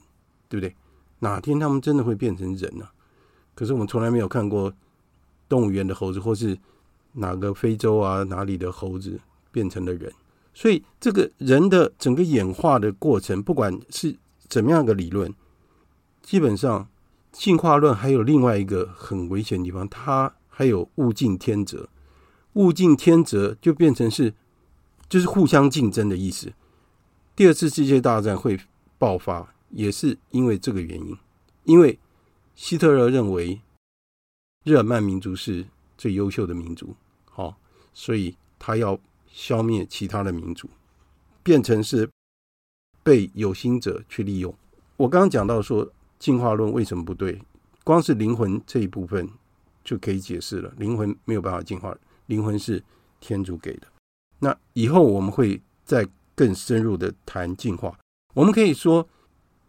对不对？哪天他们真的会变成人呢？可是我们从来没有看过动物园的猴子，或是。哪个非洲啊，哪里的猴子变成了人？所以这个人的整个演化的过程，不管是怎么样的理论，基本上进化论还有另外一个很危险的地方，它还有物竞天择。物竞天择就变成是就是互相竞争的意思。第二次世界大战会爆发，也是因为这个原因，因为希特勒认为日耳曼民族是最优秀的民族。所以他要消灭其他的民族，变成是被有心者去利用。我刚刚讲到说进化论为什么不对，光是灵魂这一部分就可以解释了。灵魂没有办法进化，灵魂是天主给的。那以后我们会再更深入的谈进化。我们可以说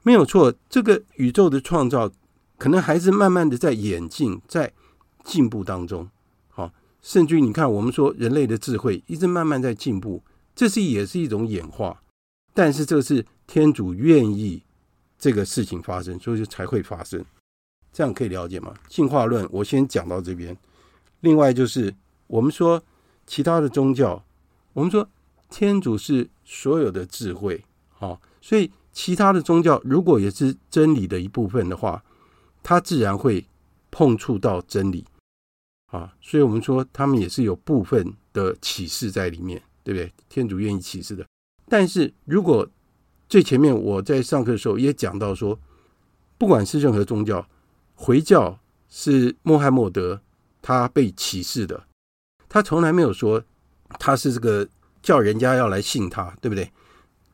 没有错，这个宇宙的创造可能还是慢慢的在演进，在进步当中。甚至于，你看，我们说人类的智慧一直慢慢在进步，这是也是一种演化。但是，这是天主愿意这个事情发生，所以才会发生。这样可以了解吗？进化论，我先讲到这边。另外，就是我们说其他的宗教，我们说天主是所有的智慧，好，所以其他的宗教如果也是真理的一部分的话，它自然会碰触到真理啊。所以我们说他们也是有部分的启示在里面，对不对？天主愿意启示的。但是如果最前面我在上课的时候也讲到说，不管是任何宗教，回教是穆罕默德他被启示的，他从来没有说他是这个叫人家要来信他，对不对？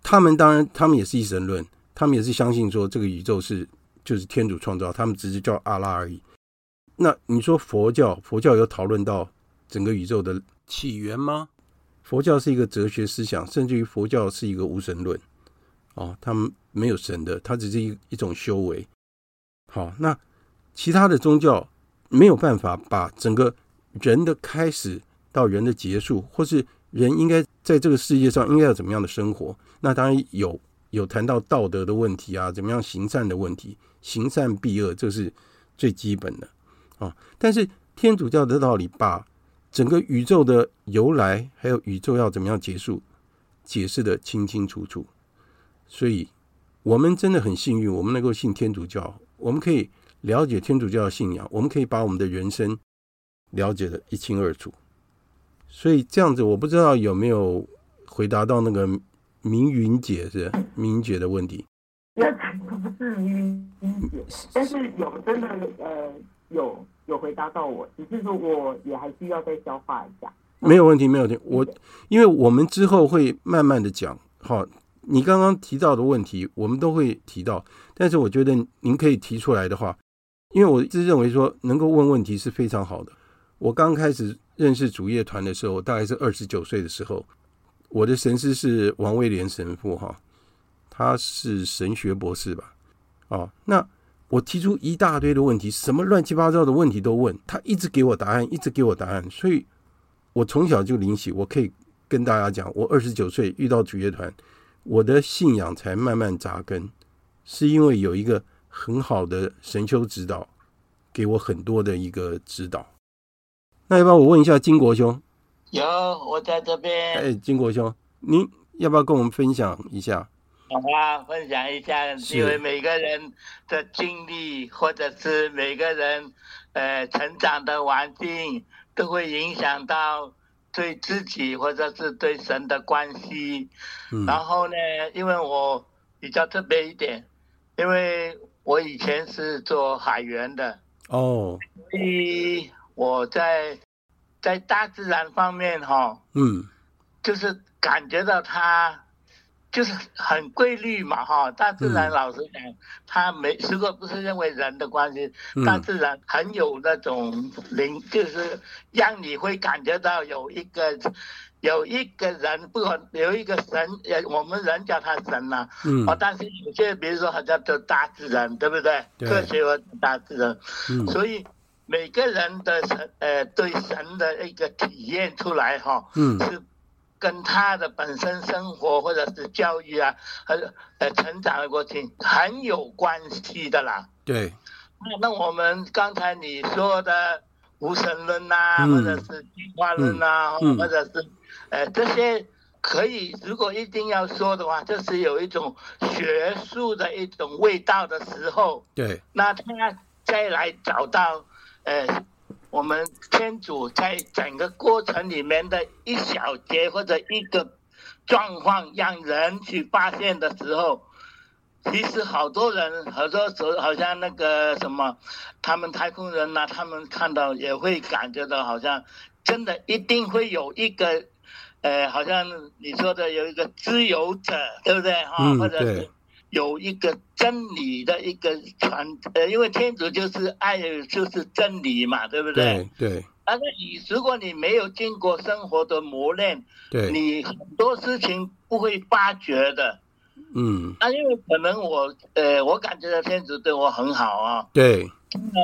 他们当然，他们也是一神论，他们也是相信说这个宇宙是就是天主创造，他们只是叫阿拉而已。那你说佛教，佛教有讨论到整个宇宙的起源吗？佛教是一个哲学思想，甚至于佛教是一个无神论。哦，他们没有神的，它只是一一种修为。好，那其他的宗教没有办法把整个人的开始到人的结束，或是人应该在这个世界上应该要怎么样的生活。那当然有有谈到道德的问题啊，怎么样行善的问题，行善避恶，这是最基本的啊。但是天主教的道理，把整个宇宙的由来，还有宇宙要怎么样结束，解释得清清楚楚。所以，我们真的很幸运，我们能够信天主教，我们可以了解天主教的信仰，我们可以把我们的人生了解得一清二楚。所以这样子，我不知道有没有回答到那个。明云姐是明姐的问题，不要讲不是明云姐，但是有真的呃有有回答到我，只是说我也还需要再消化一下。没有问题，没有问题。我因为我们之后会慢慢的讲，好，你刚刚提到的问题我们都会提到，但是我觉得您可以提出来的话，因为我一直认为说能够问问题是非常好的。我刚开始认识主业团的时候，大概是二十九岁的时候。我的神师是王威廉神父，哈，他是神学博士吧？哦，那我提出一大堆的问题，什么乱七八糟的问题都问，他一直给我答案，一直给我答案，所以我从小就灵喜。我可以跟大家讲，我二十九岁遇到主乐团，我的信仰才慢慢扎根，是因为有一个很好的神修指导，给我很多的一个指导。那要不要我问一下金国兄？有，我在这边。哎，金国兄，您要不要跟我们分享一下？好啊，分享一下，因为每个人的经历，或者是每个人呃成长的环境，都会影响到对自己或者是对神的关系。嗯。然后呢，因为我比较特别一点，因为我以前是做海员的。哦。所以我在。在大自然方面，哈，嗯，就是感觉到它就是很规律嘛，哈。大自然老实讲，它没如果不是因为人的关系，大自然很有那种灵，就是让你会感觉到有一个有一个人，不管有一个神，呃，我们人叫他神呐，嗯，啊，但是有些比如说好像叫大自然，对不对？对。科学和大自然，嗯，所以。每个人的神，呃，对神的一个体验出来哈，嗯，是跟他的本身生活或者是教育啊，和呃成长的过程很有关系的啦。对，那那我们刚才你说的无神论呐、啊嗯，或者是进化论呐、啊嗯，或者是呃这些可以，如果一定要说的话，就是有一种学术的一种味道的时候。对，那他再来找到。呃，我们天主在整个过程里面的一小节或者一个状况，让人去发现的时候，其实好多人，好多时候好像那个什么，他们太空人呐、啊，他们看到也会感觉到，好像真的一定会有一个，呃，好像你说的有一个自由者，对不对啊？嗯，或者是。有一个真理的一个传，呃，因为天主就是爱，就是真理嘛，对不对？对。对。但是你如果你没有经过生活的磨练，对，你很多事情不会发觉的。嗯。那因为可能我，呃，我感觉到天主对我很好啊。对。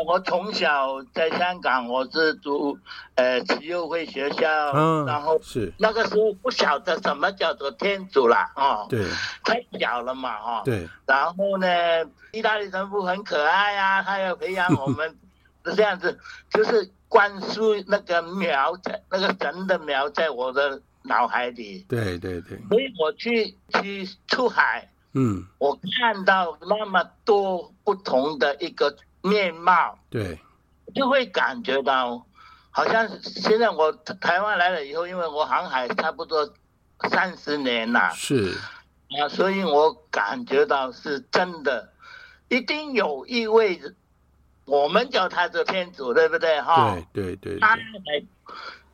我从小在香港，我是读呃慈幼会学校，嗯、然后是。那个时候不晓得什么叫做天主啦，哦，对，太小了嘛，哈、哦，对，然后呢，意大利神父很可爱呀、啊，他要培养我们，是这样子，就是灌输那个苗在那个神的苗在我的脑海里，对对对，所以我去去出海。嗯，我看到那么多不同的一个面貌，对，就会感觉到，好像现在我台湾来了以后，因为我航海差不多三十年了，是。啊，所以我感觉到是真的，一定有一位，我们叫他做天主，对不对？哈，对对对，他来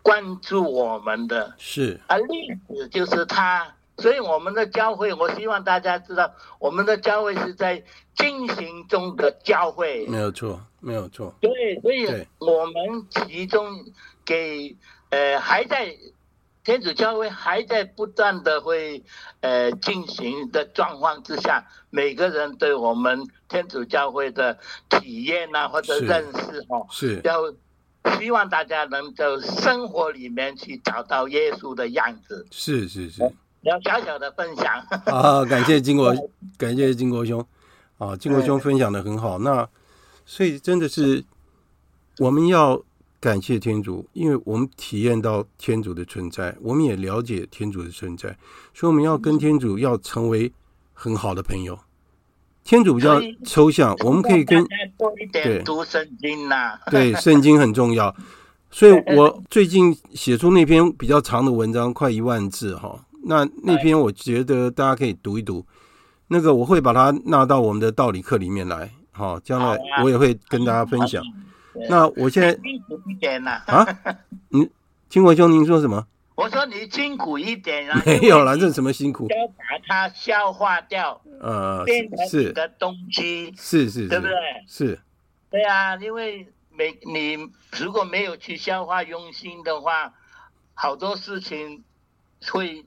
关注我们的，是，啊历史就是他。所以我们的教会，我希望大家知道，我们的教会是在进行中的教会，没有错，没有错。对，所以我们其中给呃还在天主教会还在不断的会呃进行的状况之下，每个人对我们天主教会的体验啊或者认识哦，是要希望大家能够生活里面去找到耶稣的样子。是是是。要小小的分享啊！感谢金国，感谢金国兄啊！金国兄分享的很好。那所以真的是我们要感谢天主，因为我们体验到天主的存在，我们也了解天主的存在，所以我们要跟天主要成为很好的朋友。天主比较抽象，我们可以跟多一点读圣经呐。对，圣经很重要。所以我最近写出那篇比较长的文章，快一万字哈。那那篇我觉得大家可以读一读，那个我会把它纳到我们的道理课里面来，好，将来我也会跟大家分享。那我现在辛苦一点了啊，你，金国兄，您说什么？我说你辛苦一点啊，没有了，这什么辛苦？要把它消化掉，呃，变成你的东西，是是，对不对？是，对啊，因为没你如果没有去消化用心的话，好多事情会。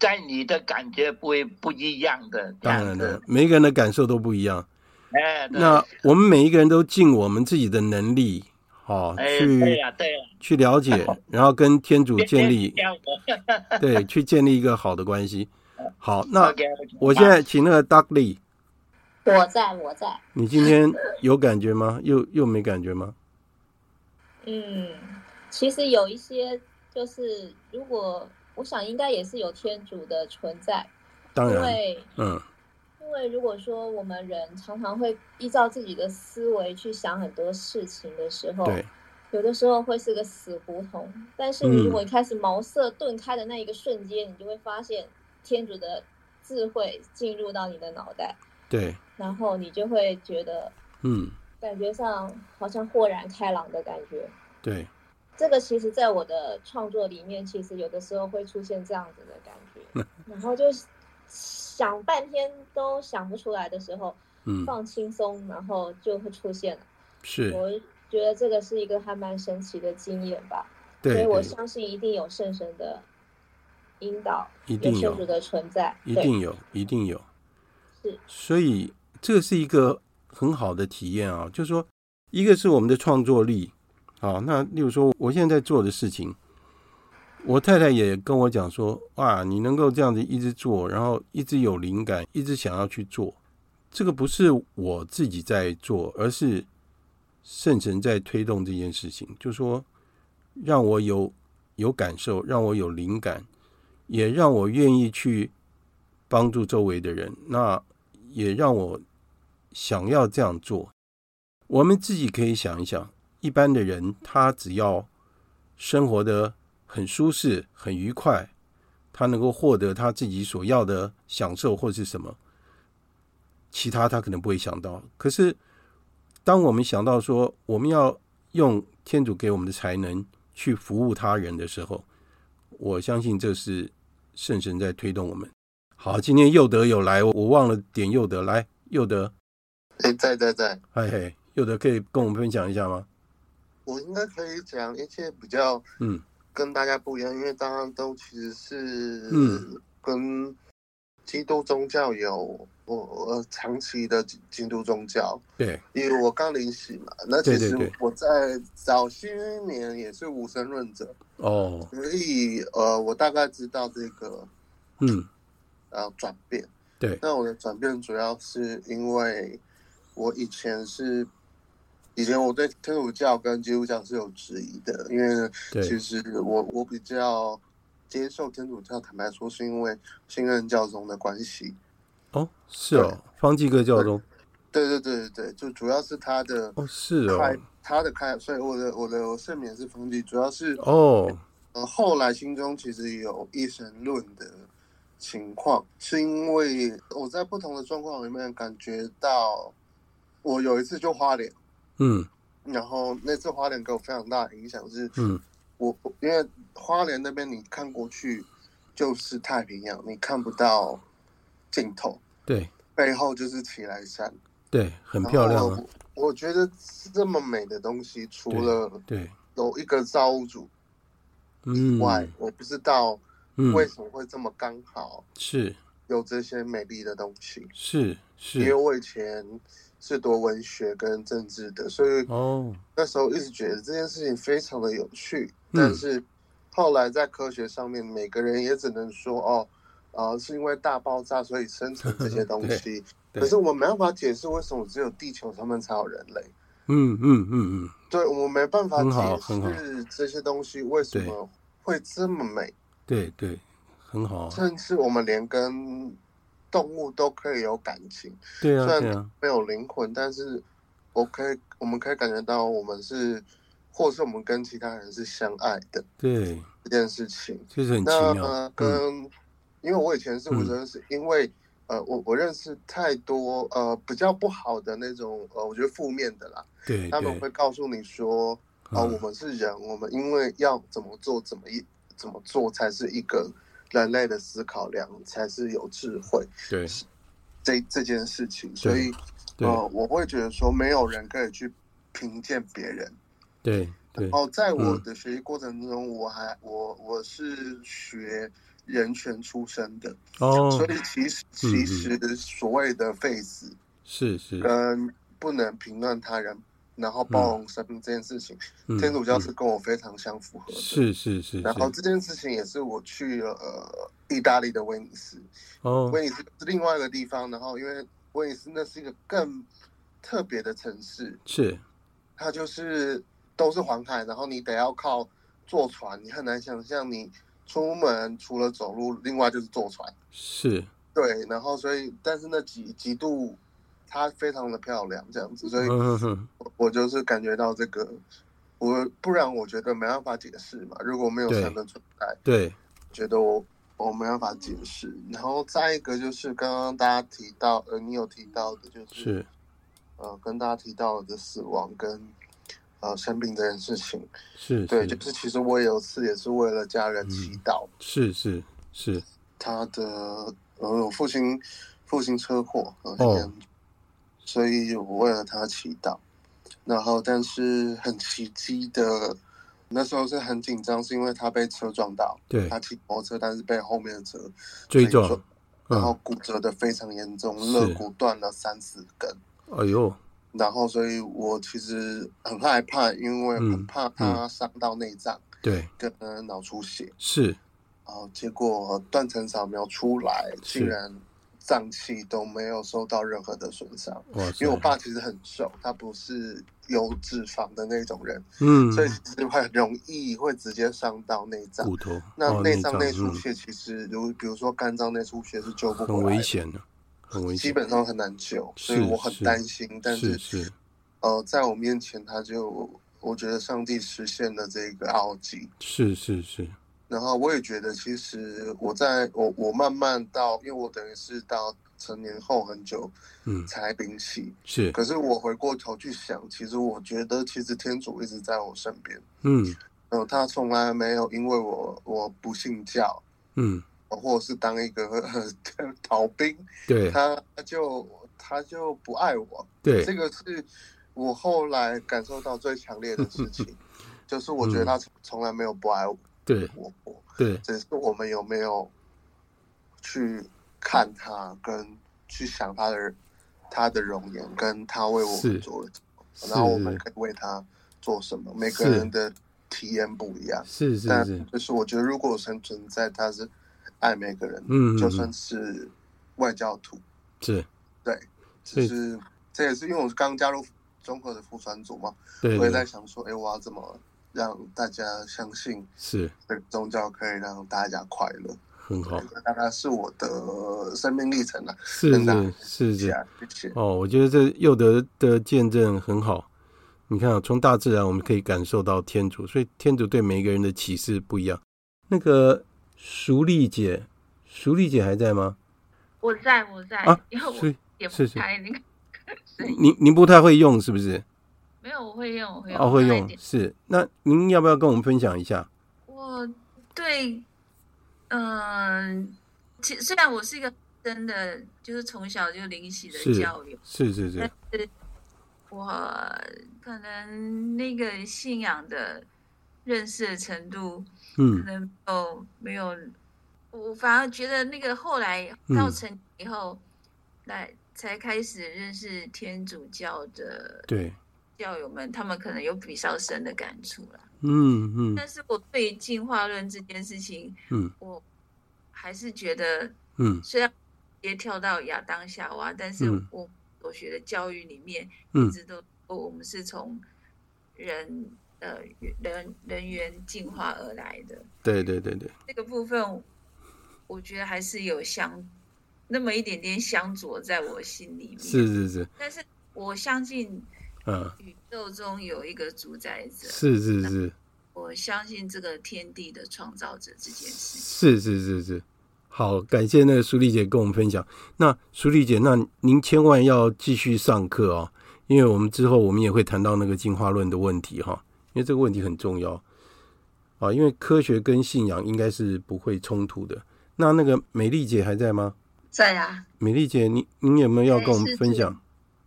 在你的感觉不会不一样的，当然了，每个人的感受都不一样。哎，那我们每一个人都尽我们自己的能力，好去对呀，对呀，去了解，然后跟天主建立，对，去建立一个好的关系。好，那我现在请那个 Duckley，我在我在。你今天有感觉吗？又又没感觉吗？嗯，其实有一些，就是如果。我想应该也是有天主的存在，当然，因为嗯，因为如果说我们人常常会依照自己的思维去想很多事情的时候，对，有的时候会是个死胡同。但是你如果一开始茅塞顿开的那一个瞬间，嗯，你就会发现天主的智慧进入到你的脑袋，对，然后你就会觉得，嗯，感觉上好像豁然开朗的感觉，对。这个其实，在我的创作里面，其实有的时候会出现这样子的感觉，然后就想半天都想不出来的时候，嗯，放轻松，然后就会出现了。是，我觉得这个是一个还蛮神奇的经验吧。对，所以我相信一定有圣神的引导，一定有天主的存在，一定有，一定有。是，所以这个是一个很好的体验啊，就是说，一个是我们的创作力。好，那例如说，我现在在做的事情，我太太也跟我讲说，哇，你能够这样子一直做，然后一直有灵感，一直想要去做，这个不是我自己在做，而是圣神在推动这件事情，就是说让我有有感受，让我有灵感，也让我愿意去帮助周围的人，那也让我想要这样做。我们自己可以想一想。一般的人，他只要生活得很舒适、很愉快，他能够获得他自己所要的享受或是什么，其他他可能不会想到。可是，当我们想到说我们要用天主给我们的才能去服务他人的时候，我相信这是圣神在推动我们。好，今天佑德有来，我忘了点佑德来，佑德，哎，在在在，嘿嘿，佑德可以跟我们分享一下吗？我应该可以讲一些比较嗯，跟大家不一样，嗯、因为大家都其实是嗯，跟基督宗教有我我长期的基督宗教对，因为我刚临洗嘛，那其实我在早些年也是无神论者哦，所以呃，我大概知道这个嗯，然后转变。对，那我的转变主要是因为我以前是。以前我对天主教跟基督教是有质疑的，因为其实我我比较接受天主教，坦白说是因为信任教宗的关系。哦，是哦，方济各教宗。对对对对对，就主要是他的哦，是哦，他的开，所以我的我的圣名是方济，主要是哦，呃，后来心中其实有一神论的情况，是因为我在不同的状况里面感觉到，我有一次就花莲，嗯，然后那次花莲给我非常大的影响是，嗯，我因为花莲那边你看过去就是太平洋，你看不到尽头，对，背后就是奇莱山。对，很漂亮啊。我，我觉得这么美的东西，除了对有一个造物主以外，我不知道为什么会这么刚好是。有这些美丽的东西。是是，因为我以前是读文学跟政治的，所以哦，那时候一直觉得这件事情非常的有趣。但是后来在科学上面，每个人也只能说哦，啊，是因为大爆炸所以生成这些 东西。可是我没办法解释为什么只有地球上面才有人类。嗯嗯嗯嗯，对，我没办法解释这些东西为什么会这么美。对对，很好。甚至我们连跟动物都可以有感情。对啊，虽然没有灵魂，但是我可以，我们可以感觉到我们是，或是我们跟其他人是相爱的。对，这件事情就是很奇妙。那跟，因为我以前是我真的是因为。呃，我我认识太多呃比较不好的那种呃，我觉得负面的啦。对，他们会告诉你说，啊、呃，我们是人，我们因为要怎么做，怎么一怎么做才是一个人类的思考量，才是有智慧。对，这这件事情，所以呃，我会觉得说，没有人可以去评鉴别人。对，然后在我的学习过程中，嗯、我还我我是学。人权出身的哦，所以其实其实所谓的 face 是是跟不能评论他人，然后包容生命这件事情，天主教是跟我非常相符合的。是是是。然后这件事情也是我去了呃意大利的威尼斯哦，威尼斯是另外一个地方，然后因为威尼斯那是一个更特别的城市，是它就是都是环海，然后你得要靠坐船，你很难想象你。出门除了走路，另外就是坐船。是，对，然后所以，但是那几几度，它非常的漂亮，这样子，所以我，我就是感觉到这个，我不然我觉得没办法解释嘛。如果没有神的存在，对，觉得我我没办法解释。然后再一个就是刚刚大家提到，呃，你有提到的，就是，是呃，跟大家提到的死亡跟。呃，生病这件事情是对，就是其实我也有次也是为了家人祈祷，嗯、是是是，他的呃，我父亲父亲车祸，哦，所以我为了他祈祷，然后但是很奇迹的，那时候是很紧张，是因为他被车撞到，对，他骑摩托车，但是被后面的车追撞，嗯、然后骨折的非常严重，肋骨断了三四根，哎呦。然后，所以我其实很害怕，因为很怕他伤到内脏，对，跟脑出血是。然后结果断层扫描出来，竟然脏器都没有受到任何的损伤。哇！因为我爸其实很瘦，他不是有脂肪的那种人，嗯，所以其实会很容易会直接伤到内脏骨头。那内脏内出血其实，如比如说肝脏内出血是救不回来的，很危险的。基本上很难救，所以我很担心。但是呃，在我面前，他就我觉得上帝实现了这个奥迹。是是是。然后我也觉得，其实我在我我慢慢到，因为我等于是到成年后很久，嗯，才摒弃。是。可是我回过头去想，其实我觉得，其实天主一直在我身边。嗯。呃，他从来没有因为我我不信教。嗯。或者是当一个 逃兵，对，他就他就不爱我，对，这个是我后来感受到最强烈的事情，就是我觉得他从来没有不爱我，对，我，对，只是我们有没有去看他，跟去想他的他的容颜，跟他为我们做了什么，然后我们可以为他做什么，每个人的体验不一样，是是是，但就是我觉得如果神存在，他是。爱每个人，嗯，就算是外教徒，是，对，就是这也是因为我是刚加入综合的副传组嘛，我也在想说，哎，我要怎么让大家相信，是，这个宗教可以让大家快乐，很好。这大概是我的生命历程了。是是是是，谢谢。哦，我觉得这佑德的见证很好。你看啊，从大自然我们可以感受到天主，所以天主对每一个人的启示不一样。那个淑丽姐，淑丽姐还在吗？我在，我在啊，因为我也不太那个。您您不太会用是不是？没有，我会用，我会用。哦，会用是。那您要不要跟我们分享一下？我对，嗯、呃，其虽然我是一个真的，就是从小就灵洗的教育，是是是，是，但是我可能那个信仰的认识的程度，嗯，可能哦没有，我反而觉得那个后来到成以后，嗯、来才开始认识天主教的，对。教友们，他们可能有比较深的感触了。嗯嗯。但是我对于进化论这件事情，嗯，我还是觉得，嗯，虽然也跳到亚当夏娃，但是我所学的教育里面，嗯，一直都我们是从人呃人人员进化而来的。对对对对。这个部分，我觉得还是有相那么一点点相左在我心里面。是是是。但是我相信。嗯，宇宙中有一个主宰者，是是是，我相信这个天地的创造者这件事情，是是是是，好，感谢那个苏丽姐跟我们分享。那苏丽姐，那您千万要继续上课哦，因为我们之后我们也会谈到那个进化论的问题哈，因为这个问题很重要啊，因为科学跟信仰应该是不会冲突的。那那个美丽姐还在吗？在啊，美丽姐，你你有没有要跟我们分享？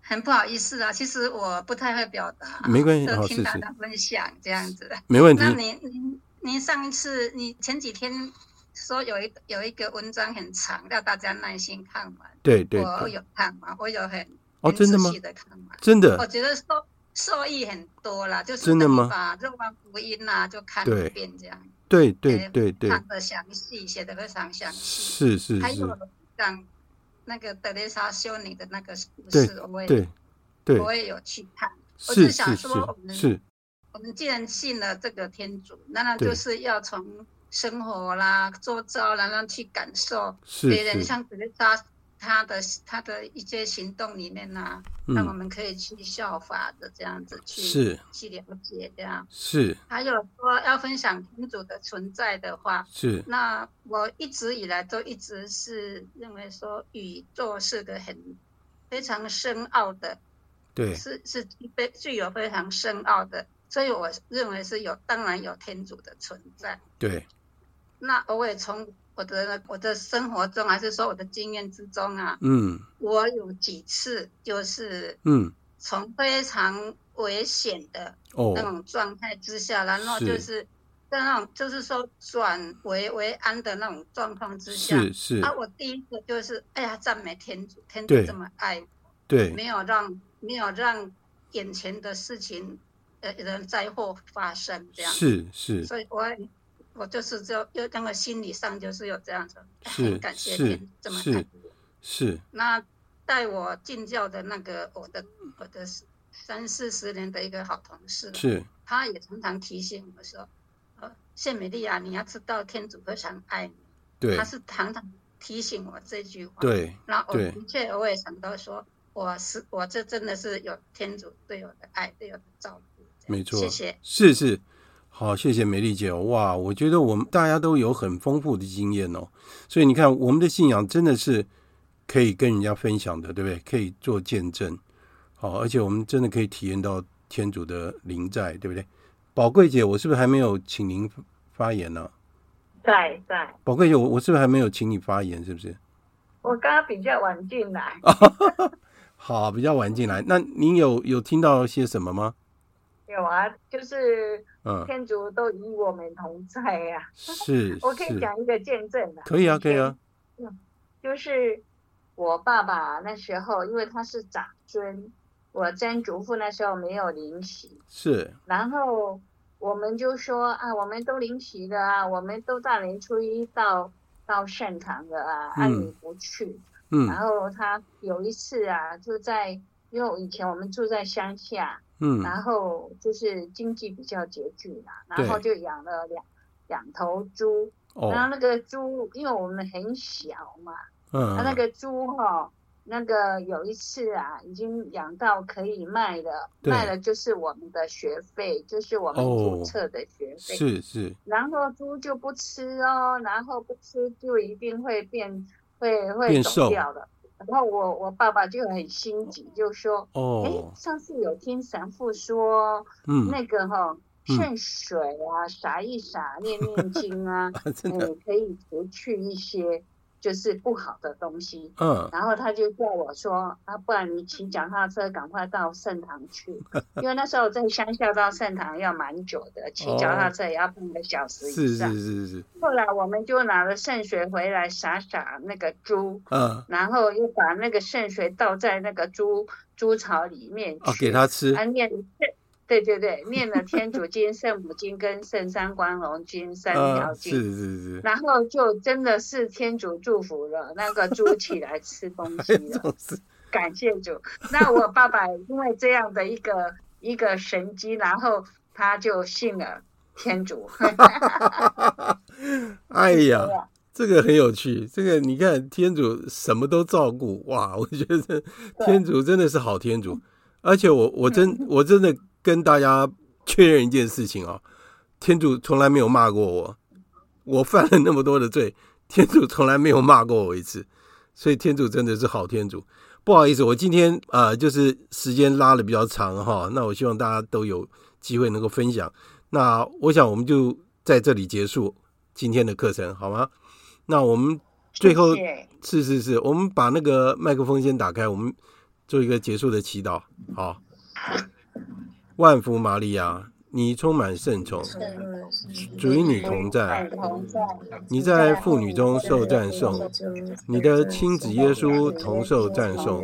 很不好意思啊，其实我不太会表达，没关系，都听大家分享这样子，没问题。那您您您上一次你前几天说有一有一个文章很长，要大家耐心看完。对对，我有看完，我有很哦，真的吗？的看完，真的。我觉得受受益很多啦，就是真的吗？把《若望福音》呐就看一遍这样。对对对对，看的详细，写的非常详细。是是是。还有讲。那个德蕾莎修女的那个故事，我也对对，我也有去看。我是想说，我们是，我们既然信了这个天主，那那就是要从生活啦、做招，然后去感受别人像德蕾莎。他的他的一些行动里面呢、啊，那、嗯、我们可以去效法的这样子去是去了解这样是。还有说要分享天主的存在的话，是。那我一直以来都一直是认为说宇宙是个很非常深奥的，对，是是非具有非常深奥的，所以我认为是有当然有天主的存在。对。那我也从。我的我的生活中，还是说我的经验之中啊，嗯，我有几次就是，嗯，从非常危险的那种状态之下，然后就是。在那种就是说转危为安的那种状况之下，是是。啊，我第一个就是，哎呀，赞美天主，天主这么爱我，对，没有让没有让眼前的事情呃人灾祸发生这样，是是，所以我。我就是就又那个心理上就是有这样子，很 感谢天这么爱我。是。那带我进教的那个我的我的三四十年的一个好同事，是。他也常常提醒我说：“呃，谢美丽啊，你要知道天主非常爱你。”对。他是常常提醒我这句话。对。那我的确我也想到说，我是我这真的是有天主对我的爱，对我的照顾。没错。谢谢。是是。好，谢谢美丽姐哦。哇，我觉得我们大家都有很丰富的经验哦，所以你看，我们的信仰真的是可以跟人家分享的，对不对？可以做见证。好，而且我们真的可以体验到天主的灵在，对不对？宝贵姐，我是不是还没有请您发言呢？啊？在在。宝贵姐，我我是不是还没有请你发言？是不是？我刚刚比较晚进来。好，比较晚进来。那您有有听到些什么吗？有啊，就是。天主都与我们同在呀、啊！是，我可以讲一个见证的。可以啊，可以啊。嗯，就是我爸爸那时候，因为他是长孙，我曾祖父那时候没有灵洗。是。然后我们就说啊，我们都领洗的啊，我们都大年初一到到圣堂的啊，按、嗯啊、你不去。嗯。然后他有一次啊，就在因为以前我们住在乡下。嗯，然后就是经济比较拮据啦，然后就养了两两头猪，哦、然后那个猪，因为我们很小嘛，嗯，那个猪哈，那个有一次啊，已经养到可以卖了，卖了就是我们的学费，就是我们注册的学费，是是。然后猪就不吃哦，然后不吃就一定会变，会会走掉的。然后我我爸爸就很心急，就说：“哦，哎，上次有听神父说，嗯，那个哈圣水啊，洒一洒，念念经啊，嗯，可以除去一些。”就是不好的东西，嗯，然后他就叫我说，啊，不然你骑脚踏车赶快到圣堂去，因为那时候在乡下到圣堂要蛮久的，骑脚踏车也要半个小时以上。是是是是。后来我们就拿了圣水回来洒洒那个猪，嗯，然后又把那个圣水倒在那个猪猪槽里面去，哦，给他吃。对对对，念了天主经、圣母经跟圣三光荣经三条经，是是是，然后就真的是天主祝福了，那个猪起来吃东西了，感谢主。那我爸爸因为这样的一个一个神机，然后他就信了天主。哎呀，这个很有趣，这个你看天主什么都照顾，哇，我觉得天主真的是好天主，而且我我真我真的。跟大家确认一件事情啊，天主从来没有骂过我，我犯了那么多的罪，天主从来没有骂过我一次，所以天主真的是好天主。不好意思，我今天啊、呃，就是时间拉的比较长哈，那我希望大家都有机会能够分享。那我想我们就在这里结束今天的课程，好吗？那我们最后是是是，我们把那个麦克风先打开，我们做一个结束的祈祷，好。万福玛利亚，你充满圣宠，主与你同在，你在妇女中受赞颂，你的亲子耶稣同受赞颂。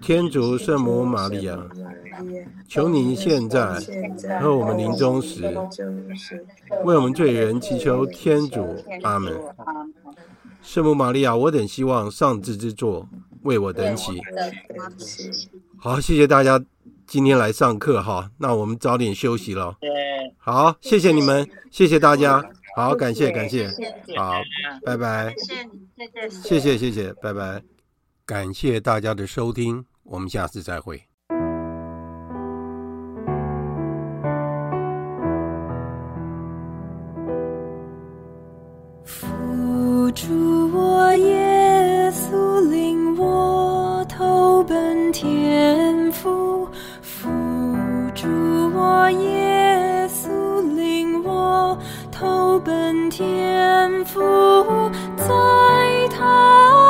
天主圣母玛利亚，求你现在和我们临终时，为我们罪人祈求天主。阿门。圣母玛利亚，我等希望上智之座为我等起。好，谢谢大家。今天来上课哈，那我们早点休息了。好，谢谢你们，谢谢大家，好，感谢感谢，好，拜拜。谢谢谢谢，拜拜。感谢大家的收听，我们下次再会。扶助我耶稣，领我投奔天父。我耶稣领我投奔天父，在他